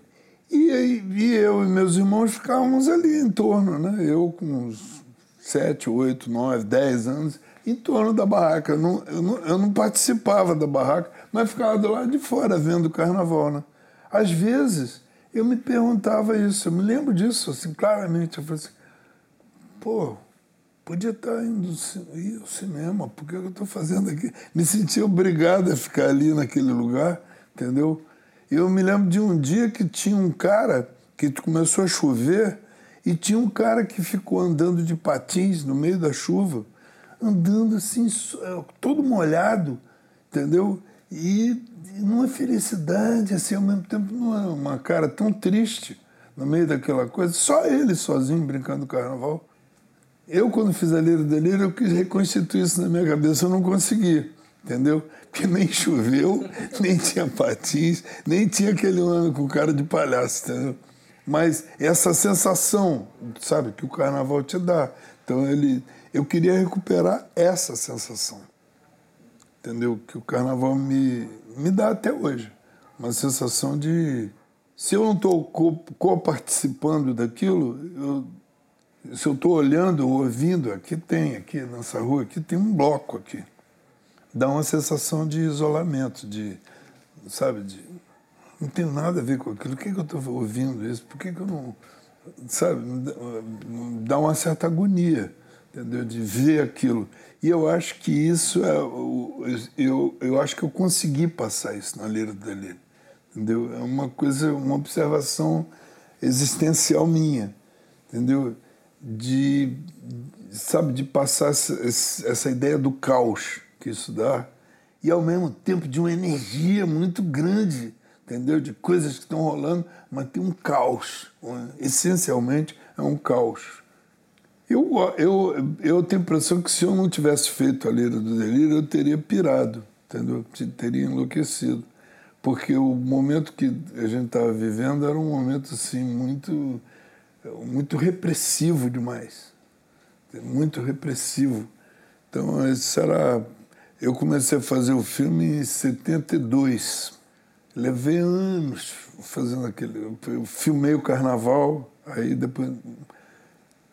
E, e eu e meus irmãos ficávamos ali em torno, né? Eu com uns sete, oito, nove, dez anos, em torno da barraca. Eu não, eu não, eu não participava da barraca, mas ficava do lado de fora vendo o carnaval, né? Às vezes eu me perguntava isso, eu me lembro disso, assim, claramente. Eu falei assim, pô, podia estar indo ao cinema, por que eu estou fazendo aqui? Me senti obrigado a ficar ali naquele lugar, entendeu? Eu me lembro de um dia que tinha um cara que começou a chover e tinha um cara que ficou andando de patins no meio da chuva, andando assim, eh, todo molhado, entendeu? E, numa felicidade, assim, ao mesmo tempo, numa uma cara tão triste no meio daquela coisa, só ele sozinho brincando carnaval. Eu, quando fiz a Lira Delírio, eu quis reconstituir isso na minha cabeça, eu não consegui, entendeu? Porque nem choveu, nem tinha patins, nem tinha aquele homem com cara de palhaço, entendeu? Mas essa sensação, sabe, que o carnaval te dá. Então, ele, eu queria recuperar essa sensação, entendeu? Que o carnaval me, me dá até hoje. Uma sensação de. Se eu não estou co-participando daquilo, eu, se eu estou olhando ou ouvindo, aqui tem, aqui nessa rua, aqui tem um bloco aqui. Dá uma sensação de isolamento, de, sabe, de não tenho nada a ver com aquilo. Por que, que eu estou ouvindo isso? Por que, que eu não. Sabe, dá uma certa agonia, entendeu? De ver aquilo. E eu acho que isso é. Eu, eu acho que eu consegui passar isso na Lira Delírio. Entendeu? É uma coisa, uma observação existencial minha, entendeu? De, sabe, de passar essa, essa ideia do caos que isso dá e ao mesmo tempo de uma energia muito grande, entendeu? De coisas que estão rolando, mas tem um caos. um- Essencialmente é um caos. Eu, eu, eu tenho a impressão que se eu não tivesse feito a Lira do Delírio, eu teria pirado, entendeu? Teria enlouquecido. Porque o momento que a gente estava vivendo era um momento assim muito, muito repressivo demais. Muito repressivo. Então, isso era. Eu comecei a fazer o filme em 72. Levei anos fazendo aquele. Eu filmei o carnaval, aí depois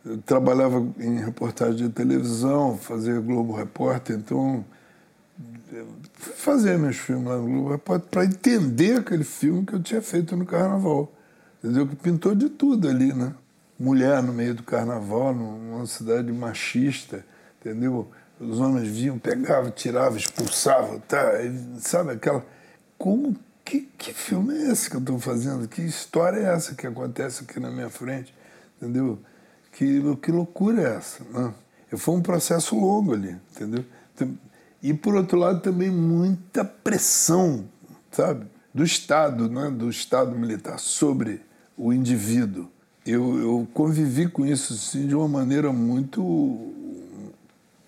eu trabalhava em reportagem de televisão, fazia Globo Repórter, então fazer meus filmes lá no Globo para entender aquele filme que eu tinha feito no Carnaval. Entendeu? Que pintou de tudo ali, né? Mulher no meio do Carnaval, numa cidade machista, entendeu? Os homens vinham, pegavam, tiravam, expulsavam, tá? Sabe aquela... Como... Que, que filme é esse que eu estou fazendo? Que história é essa que acontece aqui na minha frente? Entendeu? Que, que loucura é essa? Né? Foi um processo longo ali, entendeu? E, por outro lado, também muita pressão, sabe? Do Estado, né? do Estado militar sobre o indivíduo. Eu, eu convivi com isso assim, de uma maneira muito,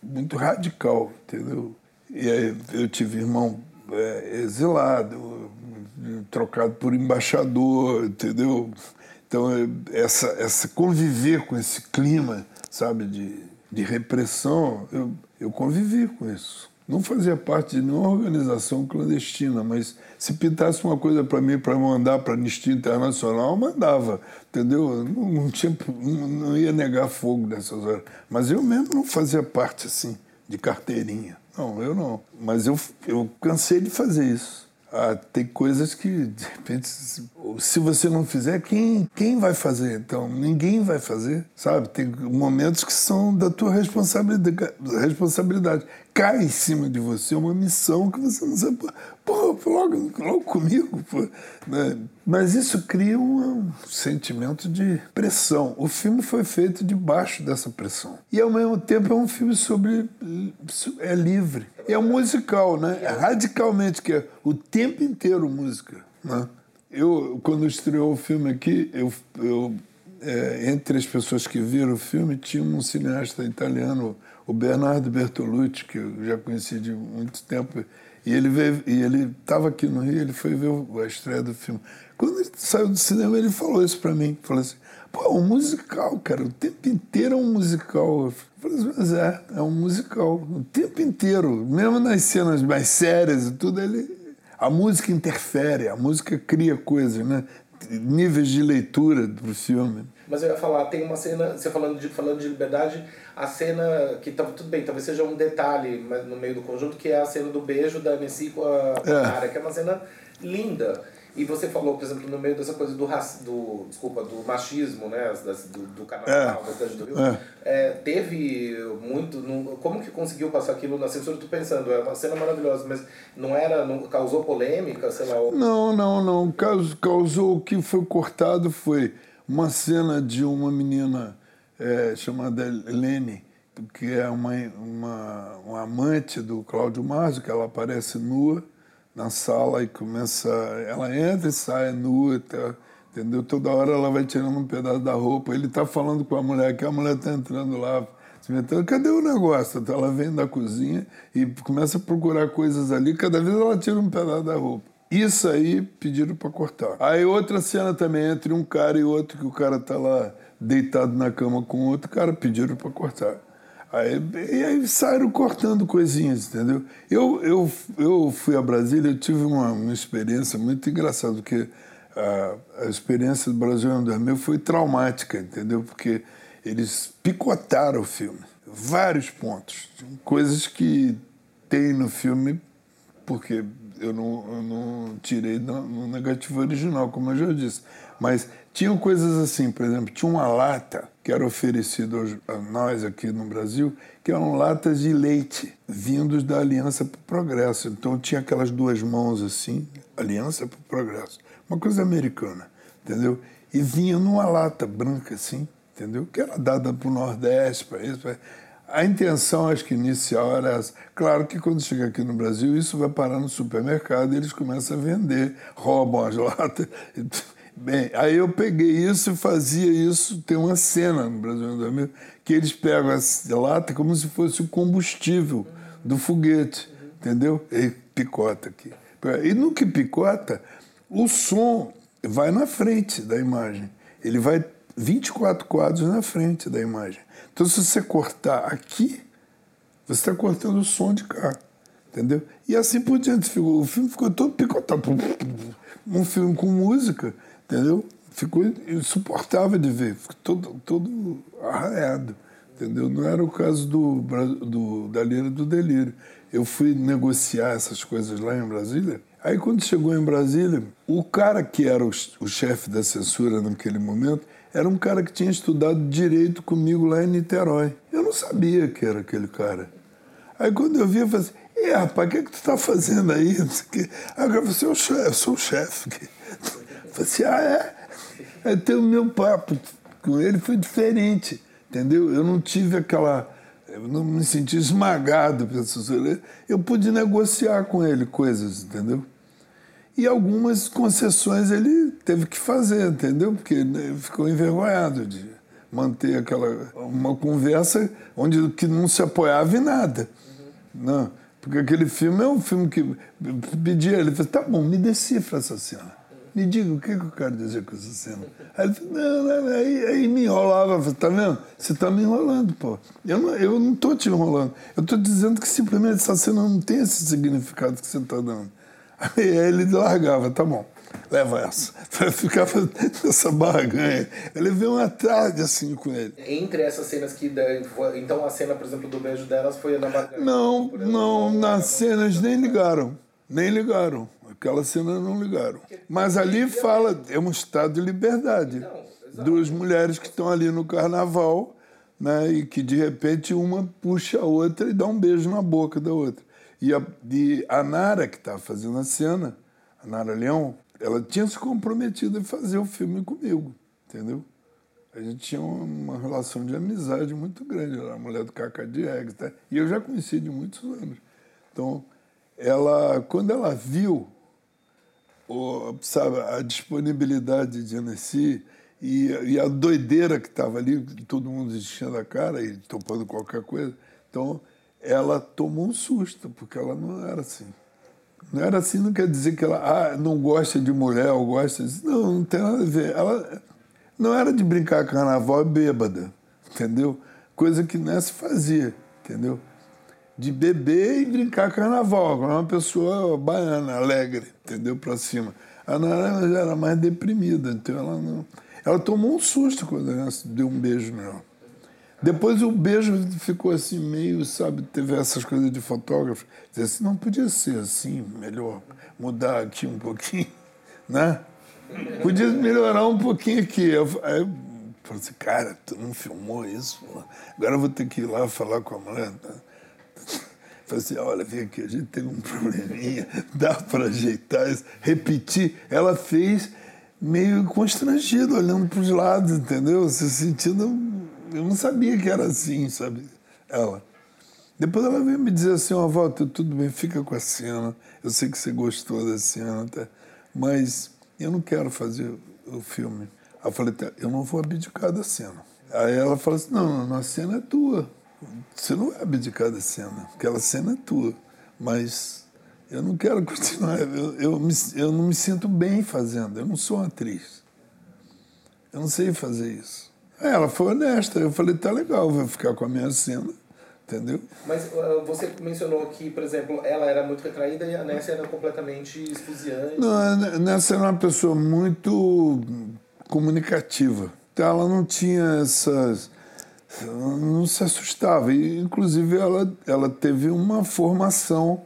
muito radical, entendeu? E aí eu tive irmão é, exilado, trocado por embaixador, entendeu? Então, é, essa, essa conviver com esse clima, sabe, de, de repressão, eu, eu convivi com isso. Não fazia parte de nenhuma organização clandestina, mas se pintasse uma coisa para mim para mandar para a Anistia Internacional, eu mandava, entendeu? Não, não, tinha, não, ia negar fogo nessas horas. Mas eu mesmo não fazia parte assim, de carteirinha. Não, eu não. Mas eu, eu cansei de fazer isso. Ah, tem coisas que, de repente, se você não fizer, quem, quem vai fazer? Então, ninguém vai fazer, sabe? Tem momentos que são da tua responsabilidade. responsabilidade. Cai em cima de você uma missão que você não sabe. Pô, logo, logo comigo. Pô, né? Mas isso cria um sentimento de pressão. O filme foi feito debaixo dessa pressão. E, ao mesmo tempo, é um filme sobre. é livre. E é um musical, né? É radicalmente, que é o tempo inteiro música. Né? Eu, quando estreou o filme aqui, eu, eu é, entre as pessoas que viram o filme, tinha um cineasta italiano, o Bernardo Bertolucci, que eu já conheci de muito tempo, e ele veio, e ele estava aqui no Rio, ele foi ver a estreia do filme. Quando ele saiu do cinema, ele falou isso para mim, falou assim, pô, é um musical, cara, o tempo inteiro é um musical. Eu falei mas é, é um musical, o tempo inteiro, mesmo nas cenas mais sérias e tudo, ele a música interfere, a música cria coisas, né? níveis de leitura do filme. Mas eu ia falar, tem uma cena, você falando de, falando de liberdade, a cena que tá, tudo bem, talvez seja um detalhe no meio do conjunto, que é a cena do beijo da Messi com a, é. cara, que é uma cena linda. E você falou, por exemplo, no meio dessa coisa do, do desculpa, do machismo, né, das, do, do carnaval, é. da cidade do Rio, é. É, teve muito, não, como que conseguiu passar aquilo na censura? Tô pensando, é uma cena maravilhosa, mas não era, não causou polêmica, sei lá? Ou... Não, não, não, causou, causou o que foi cortado foi uma cena de uma menina é, chamada Helene, que é uma, uma, uma amante do Cláudio Márcio, que ela aparece nua, na sala e começa. Ela entra e sai nua, tá, entendeu? Toda hora ela vai tirando um pedaço da roupa. Ele tá falando com a mulher, que a mulher tá entrando lá, se metendo. Cadê o negócio? Então ela vem da cozinha e começa a procurar coisas ali. Cada vez ela tira um pedaço da roupa. Isso aí pediram para cortar. Aí outra cena também entre um cara e outro, que o cara tá lá deitado na cama com outro, cara pediram para cortar. Aí, e aí saíram cortando coisinhas, entendeu? Eu, eu, eu fui a Brasília, eu tive uma, uma experiência muito engraçada, porque a, a experiência do Brasil em 2000 foi traumática, entendeu? Porque eles picotaram o filme, vários pontos, coisas que tem no filme, porque eu não, eu não tirei no, no negativo original, como eu já disse, mas tinham coisas assim, por exemplo, tinha uma lata que era oferecido a nós aqui no Brasil, que eram latas de leite vindos da Aliança para o Progresso. Então tinha aquelas duas mãos assim, Aliança para o Progresso, uma coisa americana, entendeu? E vinha numa lata branca assim, entendeu? Que era dada para o Nordeste, para isso. Pra... A intenção, acho que inicial era essa. Claro que quando chega aqui no Brasil, isso vai parar no supermercado e eles começam a vender, roubam as latas. Bem, aí eu peguei isso e fazia isso. Tem uma cena no Brasil 2000 que eles pegam a lata como se fosse o combustível do foguete, entendeu? E picota aqui. E no que picota, o som vai na frente da imagem. Ele vai 24 quadros na frente da imagem. Então, se você cortar aqui, você está cortando o som de cá. Entendeu? E assim por diante. O filme ficou todo picotado. Um filme com música entendeu? Ficou insuportável de ver, ficou todo, todo arranhado, entendeu? Não era o caso do, do, da Lira do Delírio. Eu fui negociar essas coisas lá em Brasília. Aí, quando chegou em Brasília, o cara que era o, o chefe da censura naquele momento era um cara que tinha estudado direito comigo lá em Niterói. Eu não sabia que era aquele cara. Aí quando eu vi, eu falei assim, e rapaz, o que, é que tu tá fazendo aí? Assim, eu sou, eu sou o chefe. Falei assim, ah, é? Tem o meu papo com ele foi diferente, entendeu? Eu não tive aquela... Eu não me senti esmagado pela censura. Eu pude negociar com ele coisas, entendeu? E algumas concessões ele teve que fazer, entendeu? Porque ele ficou envergonhado de manter aquela uma conversa onde que não se apoiava em nada. Não, porque aquele filme é um filme que pedia, ele falou, tá bom, me decifra essa cena. Me diga o que, que eu quero dizer com essa cena. Aí ele falou, não, não, aí, aí me enrolava, tá vendo? Você tá me enrolando, pô. Eu não, eu não tô te enrolando. Eu tô dizendo que simplesmente essa cena não tem esse significado que você tá dando. Aí ele largava, tá bom, leva essa. Eu ficava nessa barganha. Eu levei uma tarde assim com ele. Entre essas cenas que. Então a cena, por exemplo, do beijo delas foi na barganha. Não, não, nas cenas nem ligaram. Nem ligaram. Aquela cena não ligaram. Mas ali fala, é um estado de liberdade. Duas mulheres que estão ali no carnaval, né? E que de repente uma puxa a outra e dá um beijo na boca da outra. E a, e a Nara, que estava fazendo a cena, a Nara Leão, ela tinha se comprometido a fazer o filme comigo, entendeu? A gente tinha uma relação de amizade muito grande. Ela era a mulher do Cacá Diegues, tá? e eu já conhecia de muitos anos. Então, ela, quando ela viu o, sabe, a disponibilidade de Annecy e, e a doideira que estava ali, todo mundo enchendo a cara e topando qualquer coisa, então ela tomou um susto, porque ela não era assim. Não era assim, não quer dizer que ela ah, não gosta de mulher ou gosta disso. Não, não tem nada a ver. Ela não era de brincar carnaval bêbada, entendeu? Coisa que não se fazia, entendeu? De beber e brincar carnaval. Ela era uma pessoa baiana, alegre, entendeu? Pra cima. A Nara já era mais deprimida, então ela não. Ela tomou um susto quando ela deu um beijo nela. Depois o beijo ficou assim, meio, sabe, teve essas coisas de fotógrafo. Dizia assim, não podia ser assim, melhor mudar aqui um pouquinho, né? Podia melhorar um pouquinho aqui. Eu, aí eu falei assim, cara, tu não filmou isso? Agora eu vou ter que ir lá falar com a mulher. Tá? Falei assim, olha, vem aqui, a gente tem um probleminha, dá para ajeitar isso, repetir. Ela fez meio constrangida, olhando para os lados, entendeu? Se sentindo. Eu não sabia que era assim, sabe? Ela. Depois ela veio me dizer assim, ó, Walter, tudo bem, fica com a cena. Eu sei que você gostou da cena, tá? mas eu não quero fazer o filme. Eu falei, tá, eu não vou abdicar da cena. Aí ela falou assim, não, não, a cena é tua. Você não vai abdicar da cena, aquela cena é tua. Mas eu não quero continuar, eu, eu, me, eu não me sinto bem fazendo, eu não sou uma atriz. Eu não sei fazer isso. Ela foi honesta, eu falei, tá legal, vou ficar com a minha cena, entendeu? Mas uh, você mencionou que, por exemplo, ela era muito retraída e a Nessia era completamente esfuziante. Não, a Nessa era uma pessoa muito comunicativa. Então ela não tinha essas. Não se assustava. E, inclusive, ela, ela teve uma formação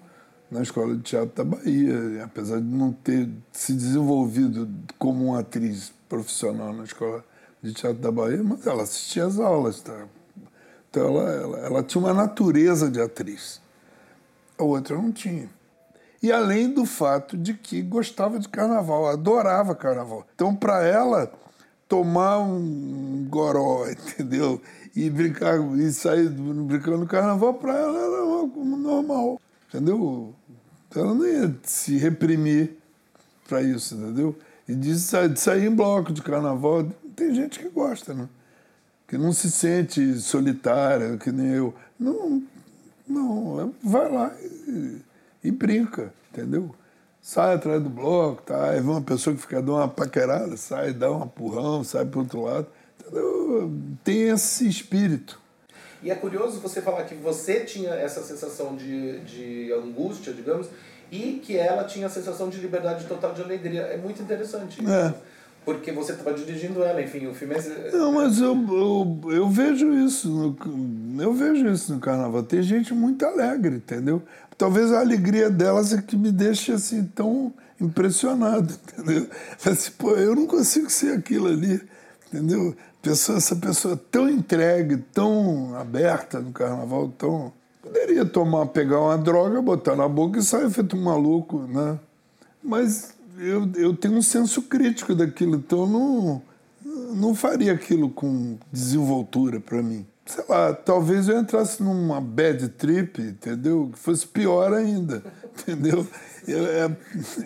na Escola de Teatro da Bahia, apesar de não ter se desenvolvido como uma atriz profissional na Escola de Teatro da Bahia, mas ela assistia às aulas. Tá? Então ela, ela, ela tinha uma natureza de atriz. A outra não tinha. E além do fato de que gostava de carnaval, adorava carnaval. Então, para ela, tomar um goró, entendeu? E brincar, e sair brincando no carnaval, para ela era algo normal, entendeu? Então, ela não ia se reprimir para isso, entendeu? E de sair, de sair em bloco de carnaval, tem gente que gosta, né? Que não se sente solitária, que nem eu. Não, não, vai lá e, e brinca, entendeu? Sai atrás do bloco, tá? Aí uma pessoa que fica dando uma paquerada, sai, dá um apurrão, sai pro outro lado. Tem esse espírito. E é curioso você falar que você tinha essa sensação de, de angústia, digamos, e que ela tinha a sensação de liberdade total de alegria. É muito interessante isso. É. porque você estava dirigindo ela, enfim, o filme é... Não, mas eu, eu, eu vejo isso, no, eu vejo isso no carnaval. Tem gente muito alegre, entendeu? Talvez a alegria delas é que me deixe assim tão impressionado, entendeu? Assim, pô, eu não consigo ser aquilo ali, entendeu? Pessoa, essa pessoa tão entregue, tão aberta no carnaval, tão. Poderia tomar, pegar uma droga, botar na boca e sair feito um maluco, né? Mas eu, eu tenho um senso crítico daquilo, então eu não, não faria aquilo com desenvoltura para mim. Sei lá, talvez eu entrasse numa bad trip, entendeu? Que fosse pior ainda, entendeu? Eu, é,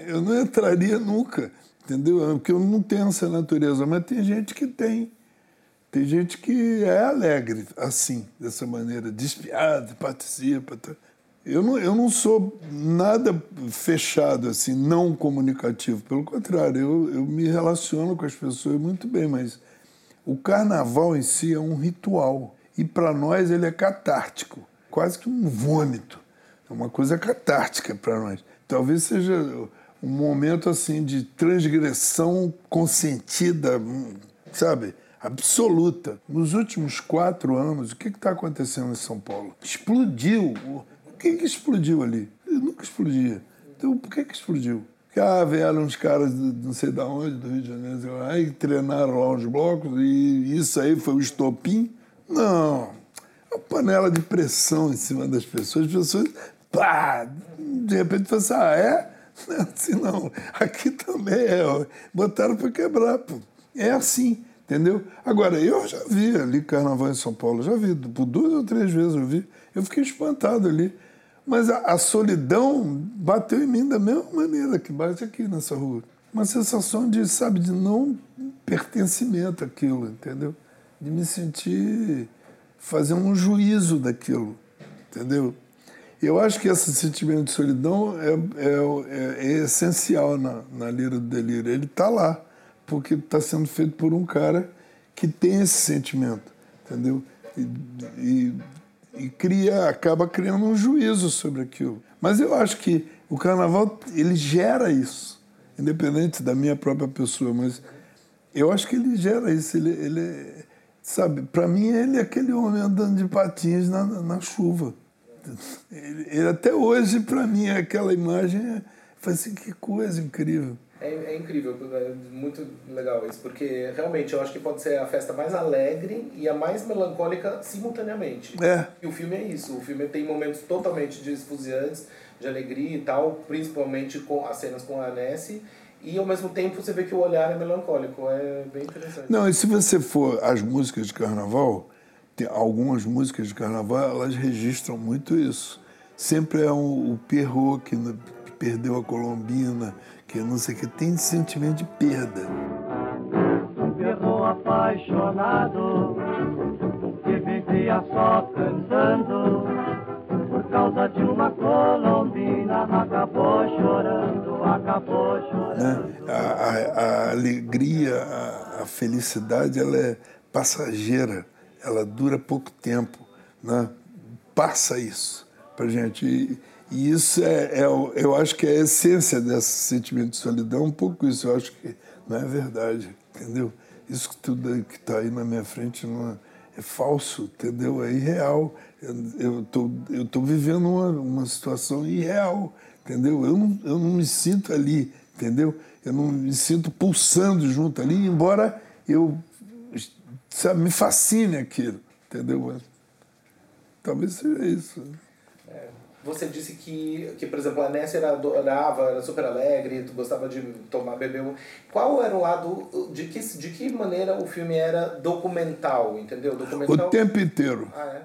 eu não entraria nunca, entendeu? Porque eu não tenho essa natureza, mas tem gente que tem. Tem gente que é alegre assim, dessa maneira, despiada, participa. Tá? Eu não, eu não sou nada fechado, assim, não comunicativo. Pelo contrário, eu, eu me relaciono com as pessoas muito bem, mas o carnaval em si é um ritual. E para nós ele é catártico, quase que um vômito. É uma coisa catártica para nós. Talvez seja um momento assim de transgressão consentida, sabe? Absoluta. Nos últimos quatro anos, o que está acontecendo em São Paulo? Explodiu que, que explodiu ali? Eu nunca explodia. Então, por que, que explodiu? Porque, ah, vieram uns caras de não sei de onde, do Rio de Janeiro, aí treinaram lá uns blocos e isso aí foi o estopim. Não. Uma panela de pressão em cima das pessoas, as pessoas, pá, de repente falaram assim, ah, é? Não é assim não. Aqui também é. Botaram para quebrar, pô. É assim, entendeu? Agora, eu já vi ali carnaval em São Paulo, já vi, por duas ou três vezes eu vi. Eu fiquei espantado ali. Mas a, a, solidão bateu em mim da mesma maneira que bate aqui nessa rua. Uma sensação de, sabe, de não pertencimento àquilo, entendeu? De me sentir, fazer um juízo daquilo, entendeu? Eu acho que esse sentimento de solidão é, é, é, é essencial na, na Lira do Delírio. Ele está lá, porque está sendo feito por um cara que tem esse sentimento, entendeu? E, e e cria, acaba criando um juízo sobre aquilo. Mas eu acho que o carnaval ele gera isso, independente da minha própria pessoa, mas eu acho que ele gera isso. Ele, ele sabe, para mim ele é aquele homem andando de patins na, na chuva. Ele, ele até hoje para mim aquela imagem, é, assim que coisa incrível. É, é, incrível, é muito legal isso, porque realmente eu acho que pode ser a festa mais alegre e a mais melancólica simultaneamente. É. E o filme é isso, o filme tem momentos totalmente desfuziantes, de alegria e tal, principalmente com as cenas com a Nessie, e ao mesmo tempo você vê que o olhar é melancólico, é bem interessante. Não, e se você for as músicas de carnaval, tem algumas músicas de carnaval, elas registram muito isso. Sempre é um, o Pierrot que perdeu a Colombina, que não sei o que, tem sentimento de perda. Um perro apaixonado que vivia só cantando por causa de uma colombina acabou chorando, acabou chorando. Né? A, a, a, alegria, a, a felicidade, ela é passageira, ela dura pouco tempo, né? Passa isso para gente. E, isso é, é, eu acho que é a essência desse sentimento de solidão, um pouco isso. Eu acho que não é verdade, entendeu? Isso tudo que está aí na minha frente não é, é, falso, entendeu? É irreal. Eu tô, eu tô vivendo uma, uma situação irreal, entendeu? Eu não, eu não me sinto ali, entendeu? Eu não me sinto pulsando junto ali, embora eu sabe, me fascine aquilo, entendeu? Mas, talvez seja isso. Você disse que, que por exemplo, a Ness era adorava, era super alegre, tu gostava de tomar, beber. Qual era o lado, de que, de que maneira o filme era documental, entendeu? Documental... O tempo inteiro. Ah, é?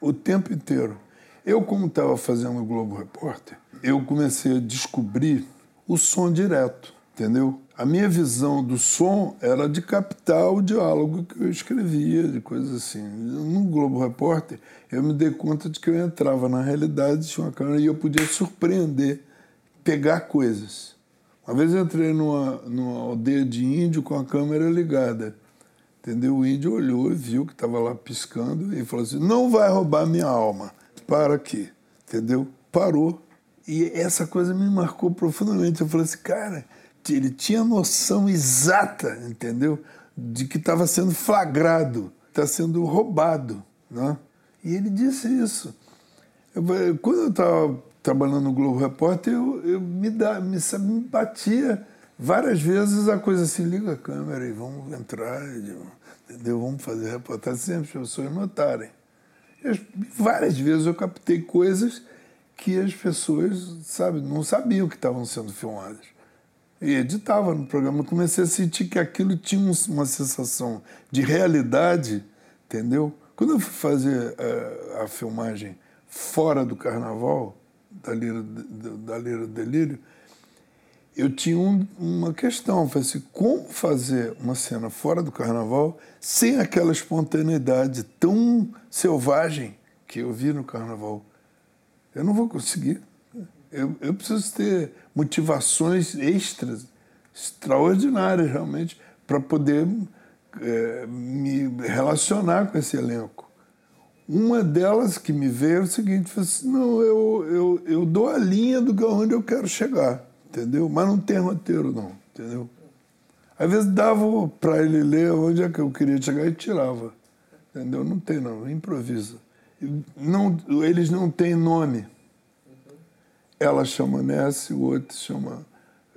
O tempo inteiro. Eu, como estava fazendo o Globo Repórter, eu comecei a descobrir o som direto, entendeu? A minha visão do som era de captar o diálogo que eu escrevia, de coisas assim. No Globo Repórter, eu me dei conta de que eu entrava na realidade, tinha uma câmera e eu podia surpreender, pegar coisas. Uma vez eu entrei numa, numa aldeia de índio com a câmera ligada. Entendeu? O índio olhou e viu que estava lá piscando e falou assim: Não vai roubar minha alma. Para aqui. Entendeu? Parou. E essa coisa me marcou profundamente. Eu falei assim: Cara ele tinha noção exata, entendeu? De que estava sendo flagrado, está sendo roubado. Né? E ele disse isso. Eu, quando eu estava trabalhando no Globo Repórter, eu, eu me, dá, me, me batia várias vezes a coisa assim, liga a câmera e vamos entrar, entendeu? Vamos fazer reportagem sempre as pessoas notarem. E várias vezes eu captei coisas que as pessoas, sabe, não sabiam que estavam sendo filmadas. E editava no programa, comecei a sentir que aquilo tinha uma sensação de realidade, entendeu? Quando eu fui fazer a, eh, a filmagem fora do carnaval, da Lira, da Lira Delírio, eu tinha um, uma questão. Falei assim, como fazer uma cena fora do carnaval sem aquela espontaneidade tão selvagem que eu vi no carnaval? Eu não vou conseguir. Eu, eu preciso ter motivações extras, extraordinárias, realmente, para poder é, me relacionar com esse elenco. Uma delas que me veio é o seguinte, assim, não, eu, eu, eu dou a linha do onde eu quero chegar, entendeu? Mas não tem roteiro não, entendeu? Às vezes dava para ele ler onde é que eu queria chegar e tirava, entendeu? Não tem não, improvisa. Não, eles não têm nome. Ela chama Ness, o outro chama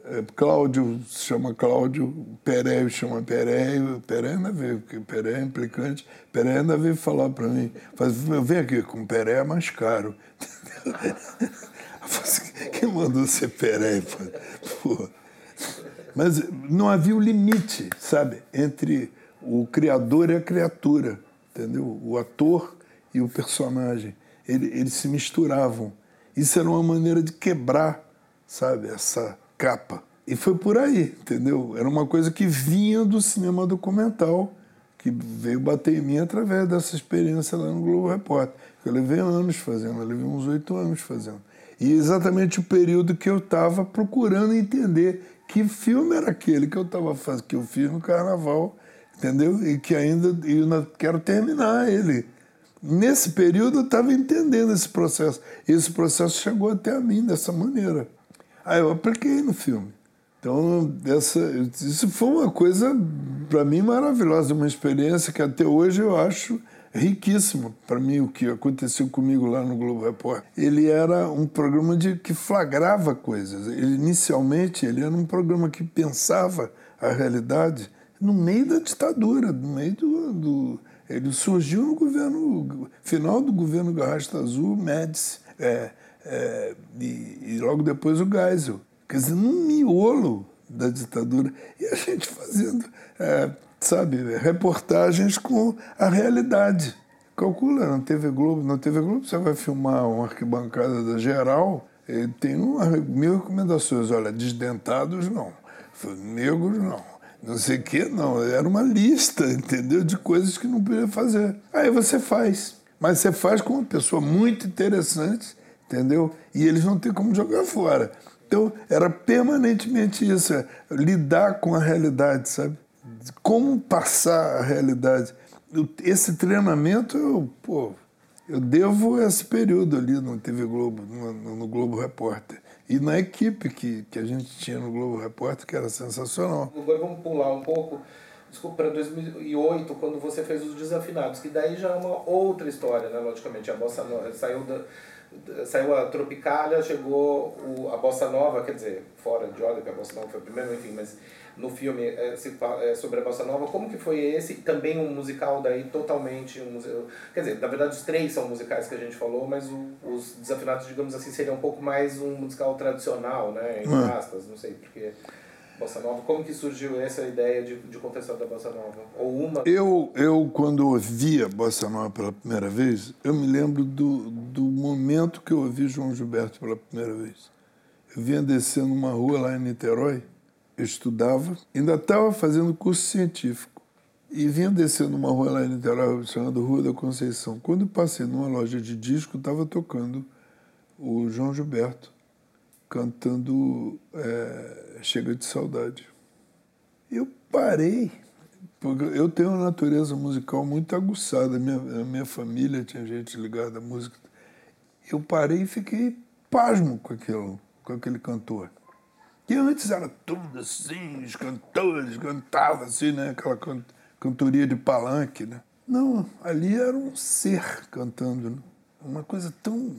é, Cláudio chama Cláudio, Pereio chama Pereio, Pereio ainda veio, porque Pereio é implicante, Pereio ainda veio falar para mim, faz, vem aqui, com Pereio é mais caro. Quem mandou ser Pereio? Pô. Mas não havia o limite, sabe, entre o criador e a criatura, entendeu? O ator e o personagem. Ele, eles se misturavam. Isso era uma maneira de quebrar, sabe, essa capa. E foi por aí, entendeu? Era uma coisa que vinha do cinema documental, que veio bater em mim através dessa experiência lá no Globo Repórter. Eu levei anos fazendo, eu levei uns oito anos fazendo. E exatamente o período que eu estava procurando entender que filme era aquele que eu estava fazendo, que eu fiz no Carnaval, entendeu? E que ainda eu quero terminar ele. Nesse período eu estava entendendo esse processo. E esse processo chegou até a mim dessa maneira. Aí eu apliquei no filme. Então, essa, isso foi uma coisa, para mim, maravilhosa, uma experiência que até hoje eu acho riquíssima. Para mim, o que aconteceu comigo lá no Globo Repórter. Ele era um programa de, que flagrava coisas. Ele, inicialmente, ele era um programa que pensava a realidade no meio da ditadura, no meio do, do ele surgiu no governo, final do governo Garrasta Azul, Médici. É, é, e, e, logo depois o Geisel. Quer dizer, num miolo da ditadura. E a gente fazendo, é, sabe, reportagens com a realidade. Calcula, na TV Globo, na TV Globo você vai filmar uma arquibancada da geral, tem uma, mil recomendações. Olha, desdentados não, negros não, não sei o que não. Era uma lista, entendeu, de coisas que não podia fazer. Aí você faz. Mas você faz com uma pessoa muito interessante entendeu? E eles não têm como jogar fora. Então, era permanentemente isso, lidar com a realidade, sabe? Como passar a realidade. Esse treinamento, eu, pô, eu devo esse período ali no TV Globo, no, no, Globo Repórter. E na equipe que, que a gente tinha no Globo Repórter, que era sensacional. Agora vamos pular um pouco, desculpa, para 2008, quando você fez os Desafinados, que daí já é uma outra história, né? Logicamente, a Bossa Nova saiu da saiu a Tropicália, chegou o, a Bossa Nova, quer dizer, fora de ordem, que a Bossa Nova foi primeiro, enfim, mas no filme é, se é, sobre a Bossa Nova, como que foi esse? Também um musical daí totalmente um museu, quer dizer, na verdade os três são musicais que a gente falou, mas o, os Desafinados, digamos assim, seria um pouco mais um musical tradicional, né, em hum. aspas, não sei, porque... Bossa Nova. Como que surgiu essa ideia de, de contestar da Bossa Nova? Ou uma? Eu, eu quando ouvi a Bossa Nova pela primeira vez, eu me lembro do, do momento que eu ouvi João Gilberto pela primeira vez. Eu vinha descendo uma rua lá em Niterói, eu estudava, ainda estava fazendo curso científico. E vinha descendo uma rua lá em Niterói, chamada Rua da Conceição. Quando passei numa loja de disco, estava tocando o João Gilberto cantando é, Chega de Saudade. Eu parei, porque eu tenho uma natureza musical muito aguçada. Minha, a minha família tinha gente ligada à música. Eu parei e fiquei pasmo com aquilo, com aquele cantor. Que antes era tudo assim, os cantores cantavam assim, né? Aquela can cantoria de palanque, né? Não, ali era um ser cantando, né? uma coisa tão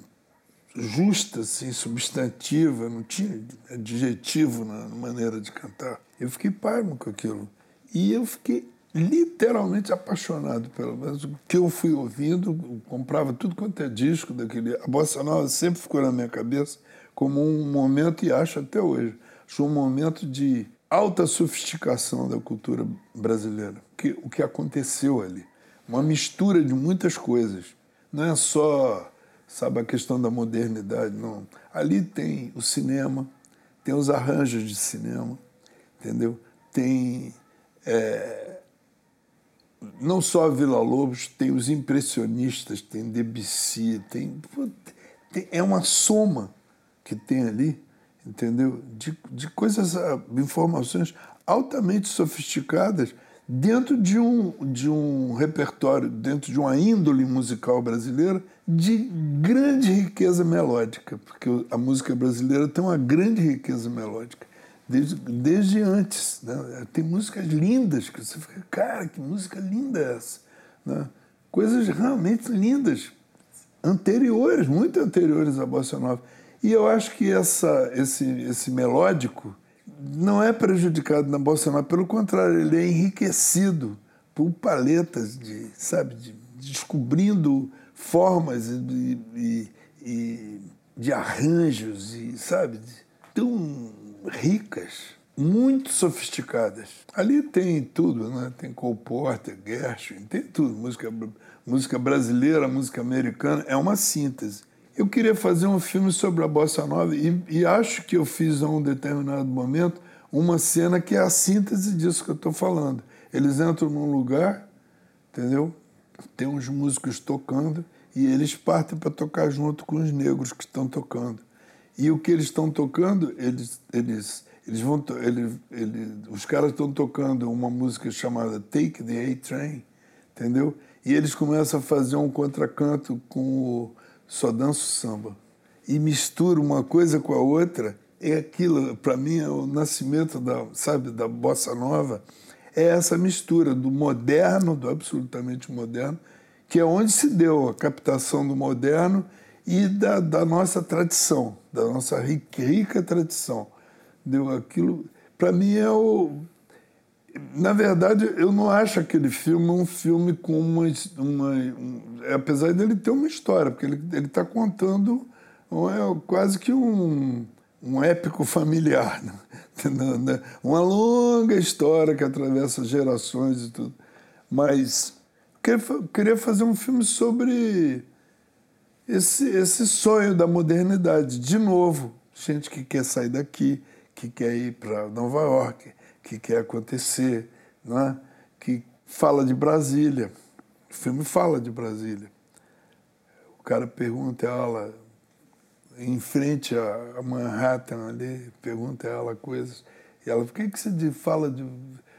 justa, assim, substantiva, não tinha adjetivo na maneira de cantar. Eu fiquei parmo com aquilo. E eu fiquei literalmente apaixonado pelo menos o que eu fui ouvindo, eu comprava tudo quanto é disco daquele. A bossa nova sempre ficou na minha cabeça como um momento e acho até hoje, acho um momento de alta sofisticação da cultura brasileira. Que, o que aconteceu ali, uma mistura de muitas coisas. Não é só, sabe, a questão da modernidade, não. Ali tem o cinema, tem os arranjos de cinema, entendeu? Tem é, não só a Vila Lobos, tem os impressionistas, tem Debussy, tem, tem, é uma soma que tem ali, entendeu? De, de coisas, ah, informações altamente sofisticadas dentro de um, de um repertório, dentro de uma índole musical brasileira de grande riqueza melódica, porque a música brasileira tem uma grande riqueza melódica desde, desde antes. Né? Tem músicas lindas que você fica, cara, que música linda é essa? Né? Coisas realmente lindas, anteriores, muito anteriores à Bossa Nova. E eu acho que essa, esse, esse melódico não é prejudicado na Bossa Nova, pelo contrário, ele é enriquecido por paletas de, sabe, de, descobrindo formas e, e, e de arranjos e, sabe, tão ricas, muito sofisticadas. Ali tem tudo, né? Tem Cole Porter, Gershwin, tem tudo. Música, música brasileira, música americana, é uma síntese. Eu queria fazer um filme sobre a bossa nova e, e acho que eu fiz a um determinado momento uma cena que é a síntese disso que eu estou falando. Eles entram num lugar, entendeu? Tem uns músicos tocando e eles partem para tocar junto com os negros que estão tocando. E o que eles estão tocando, eles, eles, eles vão, ele, ele, os caras estão tocando uma música chamada Take the A-Train, entendeu? E eles começam a fazer um contracanto com o Só Danço Samba. E mistura uma coisa com a outra. É aquilo, para mim, é o nascimento da, sabe, da bossa nova. É essa mistura do moderno, do absolutamente moderno, que é onde se deu a captação do moderno e da, da nossa tradição, da nossa rica, rica tradição. Deu aquilo, para mim é o na verdade, eu não acho aquele filme um filme com uma. uma um, apesar dele ter uma história, porque ele está contando é, quase que um, um épico familiar. Né? Uma longa história que atravessa gerações e tudo. Mas eu queria fazer um filme sobre esse, esse sonho da modernidade. De novo, gente que quer sair daqui, que quer ir para Nova York, que quer acontecer, né? que fala de Brasília. O filme fala de Brasília. O cara pergunta a ela, em frente a Manhattan ali, pergunta a ela coisas. E ela, o que, que você fala de.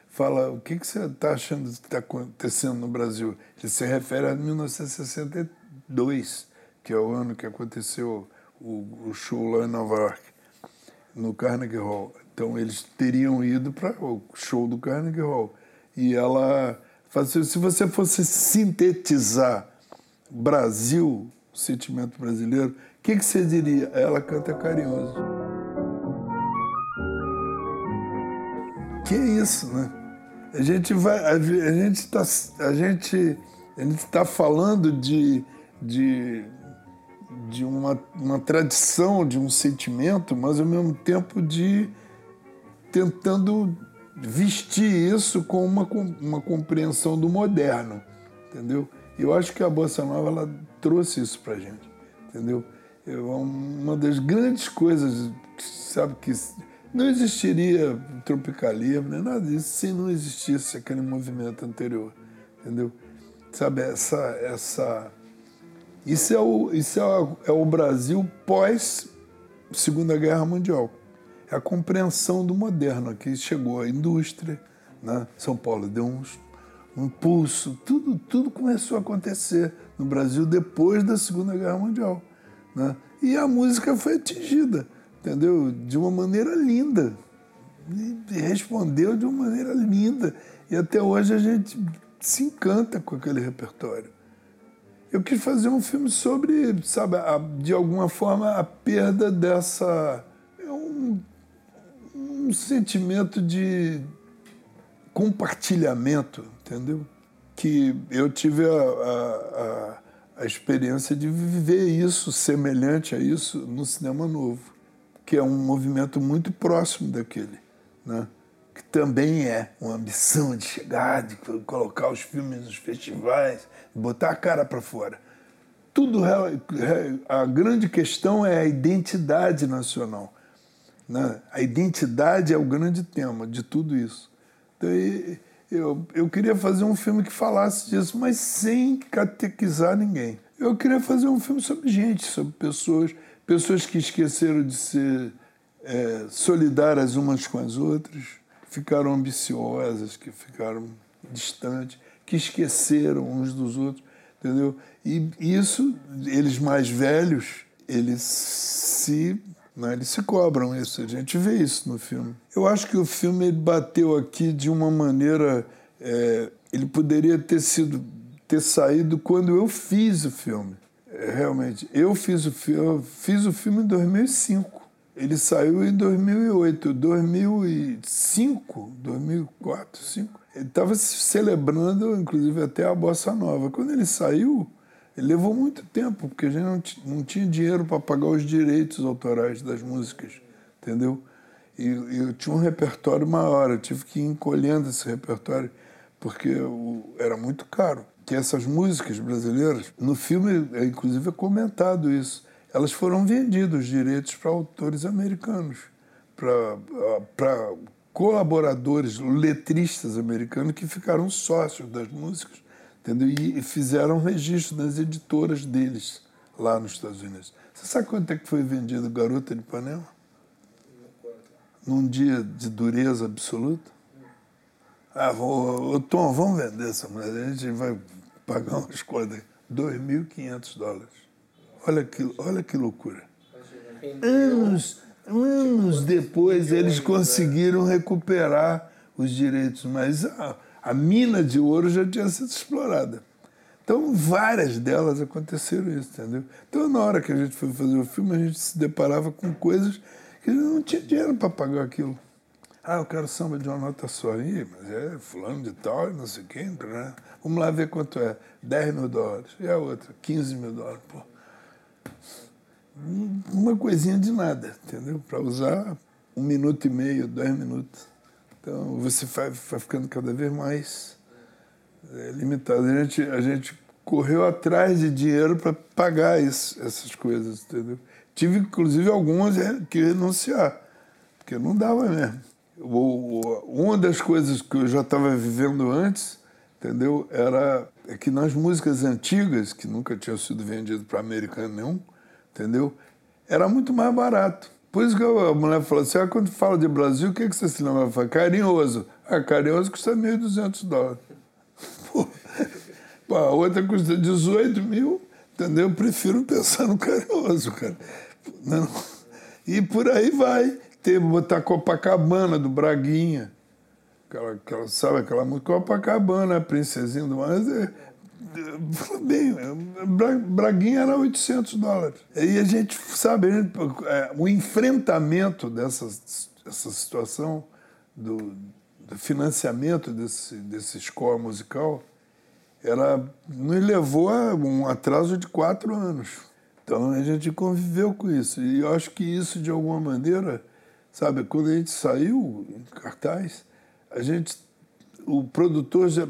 Fala, o que, que você está achando que está acontecendo no Brasil? Ele se refere a 1962 que é o ano que aconteceu o, o show lá em Nova York, no Carnegie Hall. Então eles teriam ido para o show do Carnegie Hall. E ela fazia, se você fosse sintetizar Brasil, o sentimento brasileiro, o que, que você diria? Ela canta carinhoso. Que é isso, né? A gente vai, a gente está, a gente, a gente está falando de, de de uma, uma tradição, de um sentimento, mas ao mesmo tempo de tentando vestir isso com uma, uma compreensão do moderno, entendeu? Eu acho que a Bossa Nova ela trouxe isso para gente, entendeu? É uma das grandes coisas, sabe, que não existiria tropicalismo, nem nada disso, se não existisse aquele movimento anterior, entendeu? Sabe, essa, essa isso é o, isso é o, é o Brasil pós Segunda Guerra Mundial. É a compreensão do moderno. Aqui chegou a indústria, né? São Paulo deu um, um impulso, tudo, tudo começou a acontecer no Brasil depois da Segunda Guerra Mundial. Né? E a música foi atingida. entendeu? De uma maneira linda. E respondeu de uma maneira linda. E até hoje a gente se encanta com aquele repertório. Eu quis fazer um filme sobre, sabe, a, de alguma forma, a perda dessa. Um sentimento de compartilhamento, entendeu? Que eu tive a, a, a, a experiência de viver isso, semelhante a isso, no cinema novo, que é um movimento muito próximo daquele, né? que também é uma ambição de chegar, de colocar os filmes nos festivais, botar a cara para fora. Tudo a grande questão é a identidade nacional. Né? A identidade é o grande tema de tudo isso. Então, eu, eu queria fazer um filme que falasse disso, mas sem catequizar ninguém. Eu queria fazer um filme sobre gente, sobre pessoas, pessoas que esqueceram de ser é, solidárias umas com as outras, ficaram ambiciosas, que ficaram distantes, que esqueceram uns dos outros, entendeu? E isso, eles mais velhos, eles se, né, eles se cobram isso. A gente vê isso no filme. Eu acho que o filme ele bateu aqui de uma maneira, é, ele poderia ter sido, ter saído quando eu fiz o filme. É, realmente, eu fiz o filme, fiz o filme em 2005. Ele saiu em 2008, 2005, 2004, 2005. Ele estava celebrando, inclusive, até a Bossa Nova. Quando ele saiu, levou muito tempo, porque a gente não, não tinha dinheiro para pagar os direitos autorais das músicas, entendeu? E, eu tinha um repertório maior, eu tive que ir encolhendo esse repertório, porque eu, era muito caro. Que essas músicas brasileiras, no filme, é, inclusive, é comentado isso elas foram vendidas, os direitos para autores americanos, para colaboradores, letristas americanos que ficaram sócios das músicas, entendeu? E fizeram registro nas editoras deles lá nos Estados Unidos. Você sabe quanto é que foi vendido Garota de Ipanema? Num dia de dureza absoluta? Ah, vou, Tom, vamos vender essa mulher, a gente vai pagar umas coisas. 2.500 dólares. Olha que, olha que loucura. Anos, anos depois eles conseguiram recuperar os direitos, mas a, a mina de ouro já tinha sido explorada. Então, várias delas aconteceram isso, entendeu? Então, na hora que a gente foi fazer o filme, a gente se deparava com coisas que não tinha dinheiro para pagar aquilo. Ah, eu quero samba de uma nota só. aí, mas é fulano de tal, não sei quem. Né? Vamos lá ver quanto é. 10 mil dólares. E a outra? 15 mil dólares. Pô uma coisinha de nada, entendeu? Para usar um minuto e meio, dois minutos. Então você vai, vai ficando cada vez mais é, limitado. A gente, a gente correu atrás de dinheiro para pagar isso, essas coisas, entendeu? Tive, inclusive, algumas que renunciar, porque não dava mesmo. Uma das coisas que eu já estava vivendo antes, entendeu? Era é que nas músicas antigas, que nunca tinham sido vendidas para americano nenhum, entendeu? Era muito mais barato. Por isso que a mulher falou assim, ah, quando fala de Brasil, o que, que você se lembra? Fala, carinhoso. Ah, carinhoso custa 1.200 dólares. Pô, a outra custa 18 mil, entendeu? Eu prefiro pensar no carinhoso, cara. Não. E por aí vai. Ter, botar Copacabana, do Braguinha. Aquela, aquela, sabe aquela música Copacabana, a princesinha do mar. Bem, Braguinha era 800 dólares. E a gente sabe, é, o enfrentamento dessa, dessa situação, do, do financiamento desse, desse score musical, era, nos levou a um atraso de quatro anos. Então a gente conviveu com isso. E eu acho que isso, de alguma maneira, sabe, quando a gente saiu em cartaz, a gente, o produtor já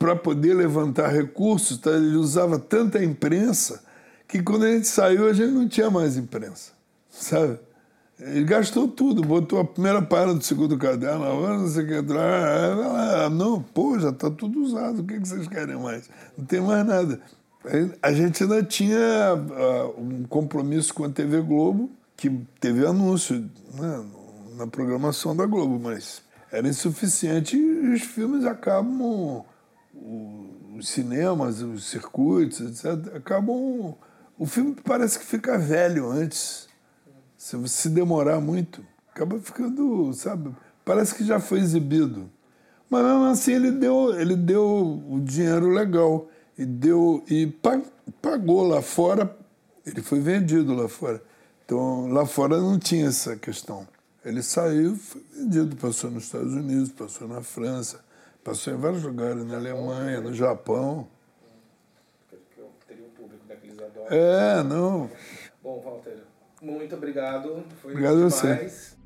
para poder levantar recursos, tá? ele usava tanta imprensa que quando a gente saiu a gente não tinha mais imprensa, sabe? Ele gastou tudo, botou a primeira página do segundo caderno, agora não sei o que, ah, não, pô, já está tudo usado, o que vocês querem mais? Não tem mais nada. A gente ainda tinha uh, um compromisso com a TV Globo, que teve anúncio né, na programação da Globo, mas era insuficiente e os filmes acabam os cinemas, os circuitos, etc., acabam. O filme parece que fica velho antes Se você demorar muito, acaba ficando, sabe? Parece que já foi exibido. Mas mesmo assim ele deu, ele deu o dinheiro legal e deu e pagou lá fora. Ele foi vendido lá fora. Então lá fora não tinha essa questão. Ele saiu, foi vendido, passou nos Estados Unidos, passou na França, passou em vários lugares, na Alemanha, no Japão. Teria um público né, que eles adoram. É, não. Bom, Walter, muito obrigado. Foi Obrigado a você. demais.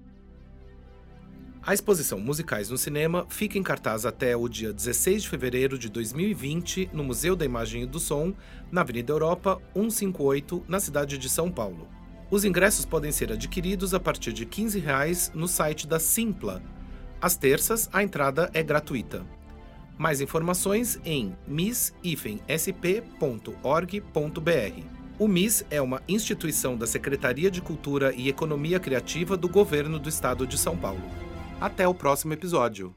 A exposição Musicais no Cinema fica em cartaz até o dia 16 de fevereiro de 2020 no Museu da Imagem e do Som, na Avenida Europa 158, na cidade de São Paulo. Os ingressos podem ser adquiridos a partir de 15 reais no site da Simpla. Às terças, a entrada é gratuita. Mais informações em miss-sp.org.br. O MIS é uma instituição da Secretaria de Cultura e Economia Criativa do Governo do Estado de São Paulo. Até o próximo episódio.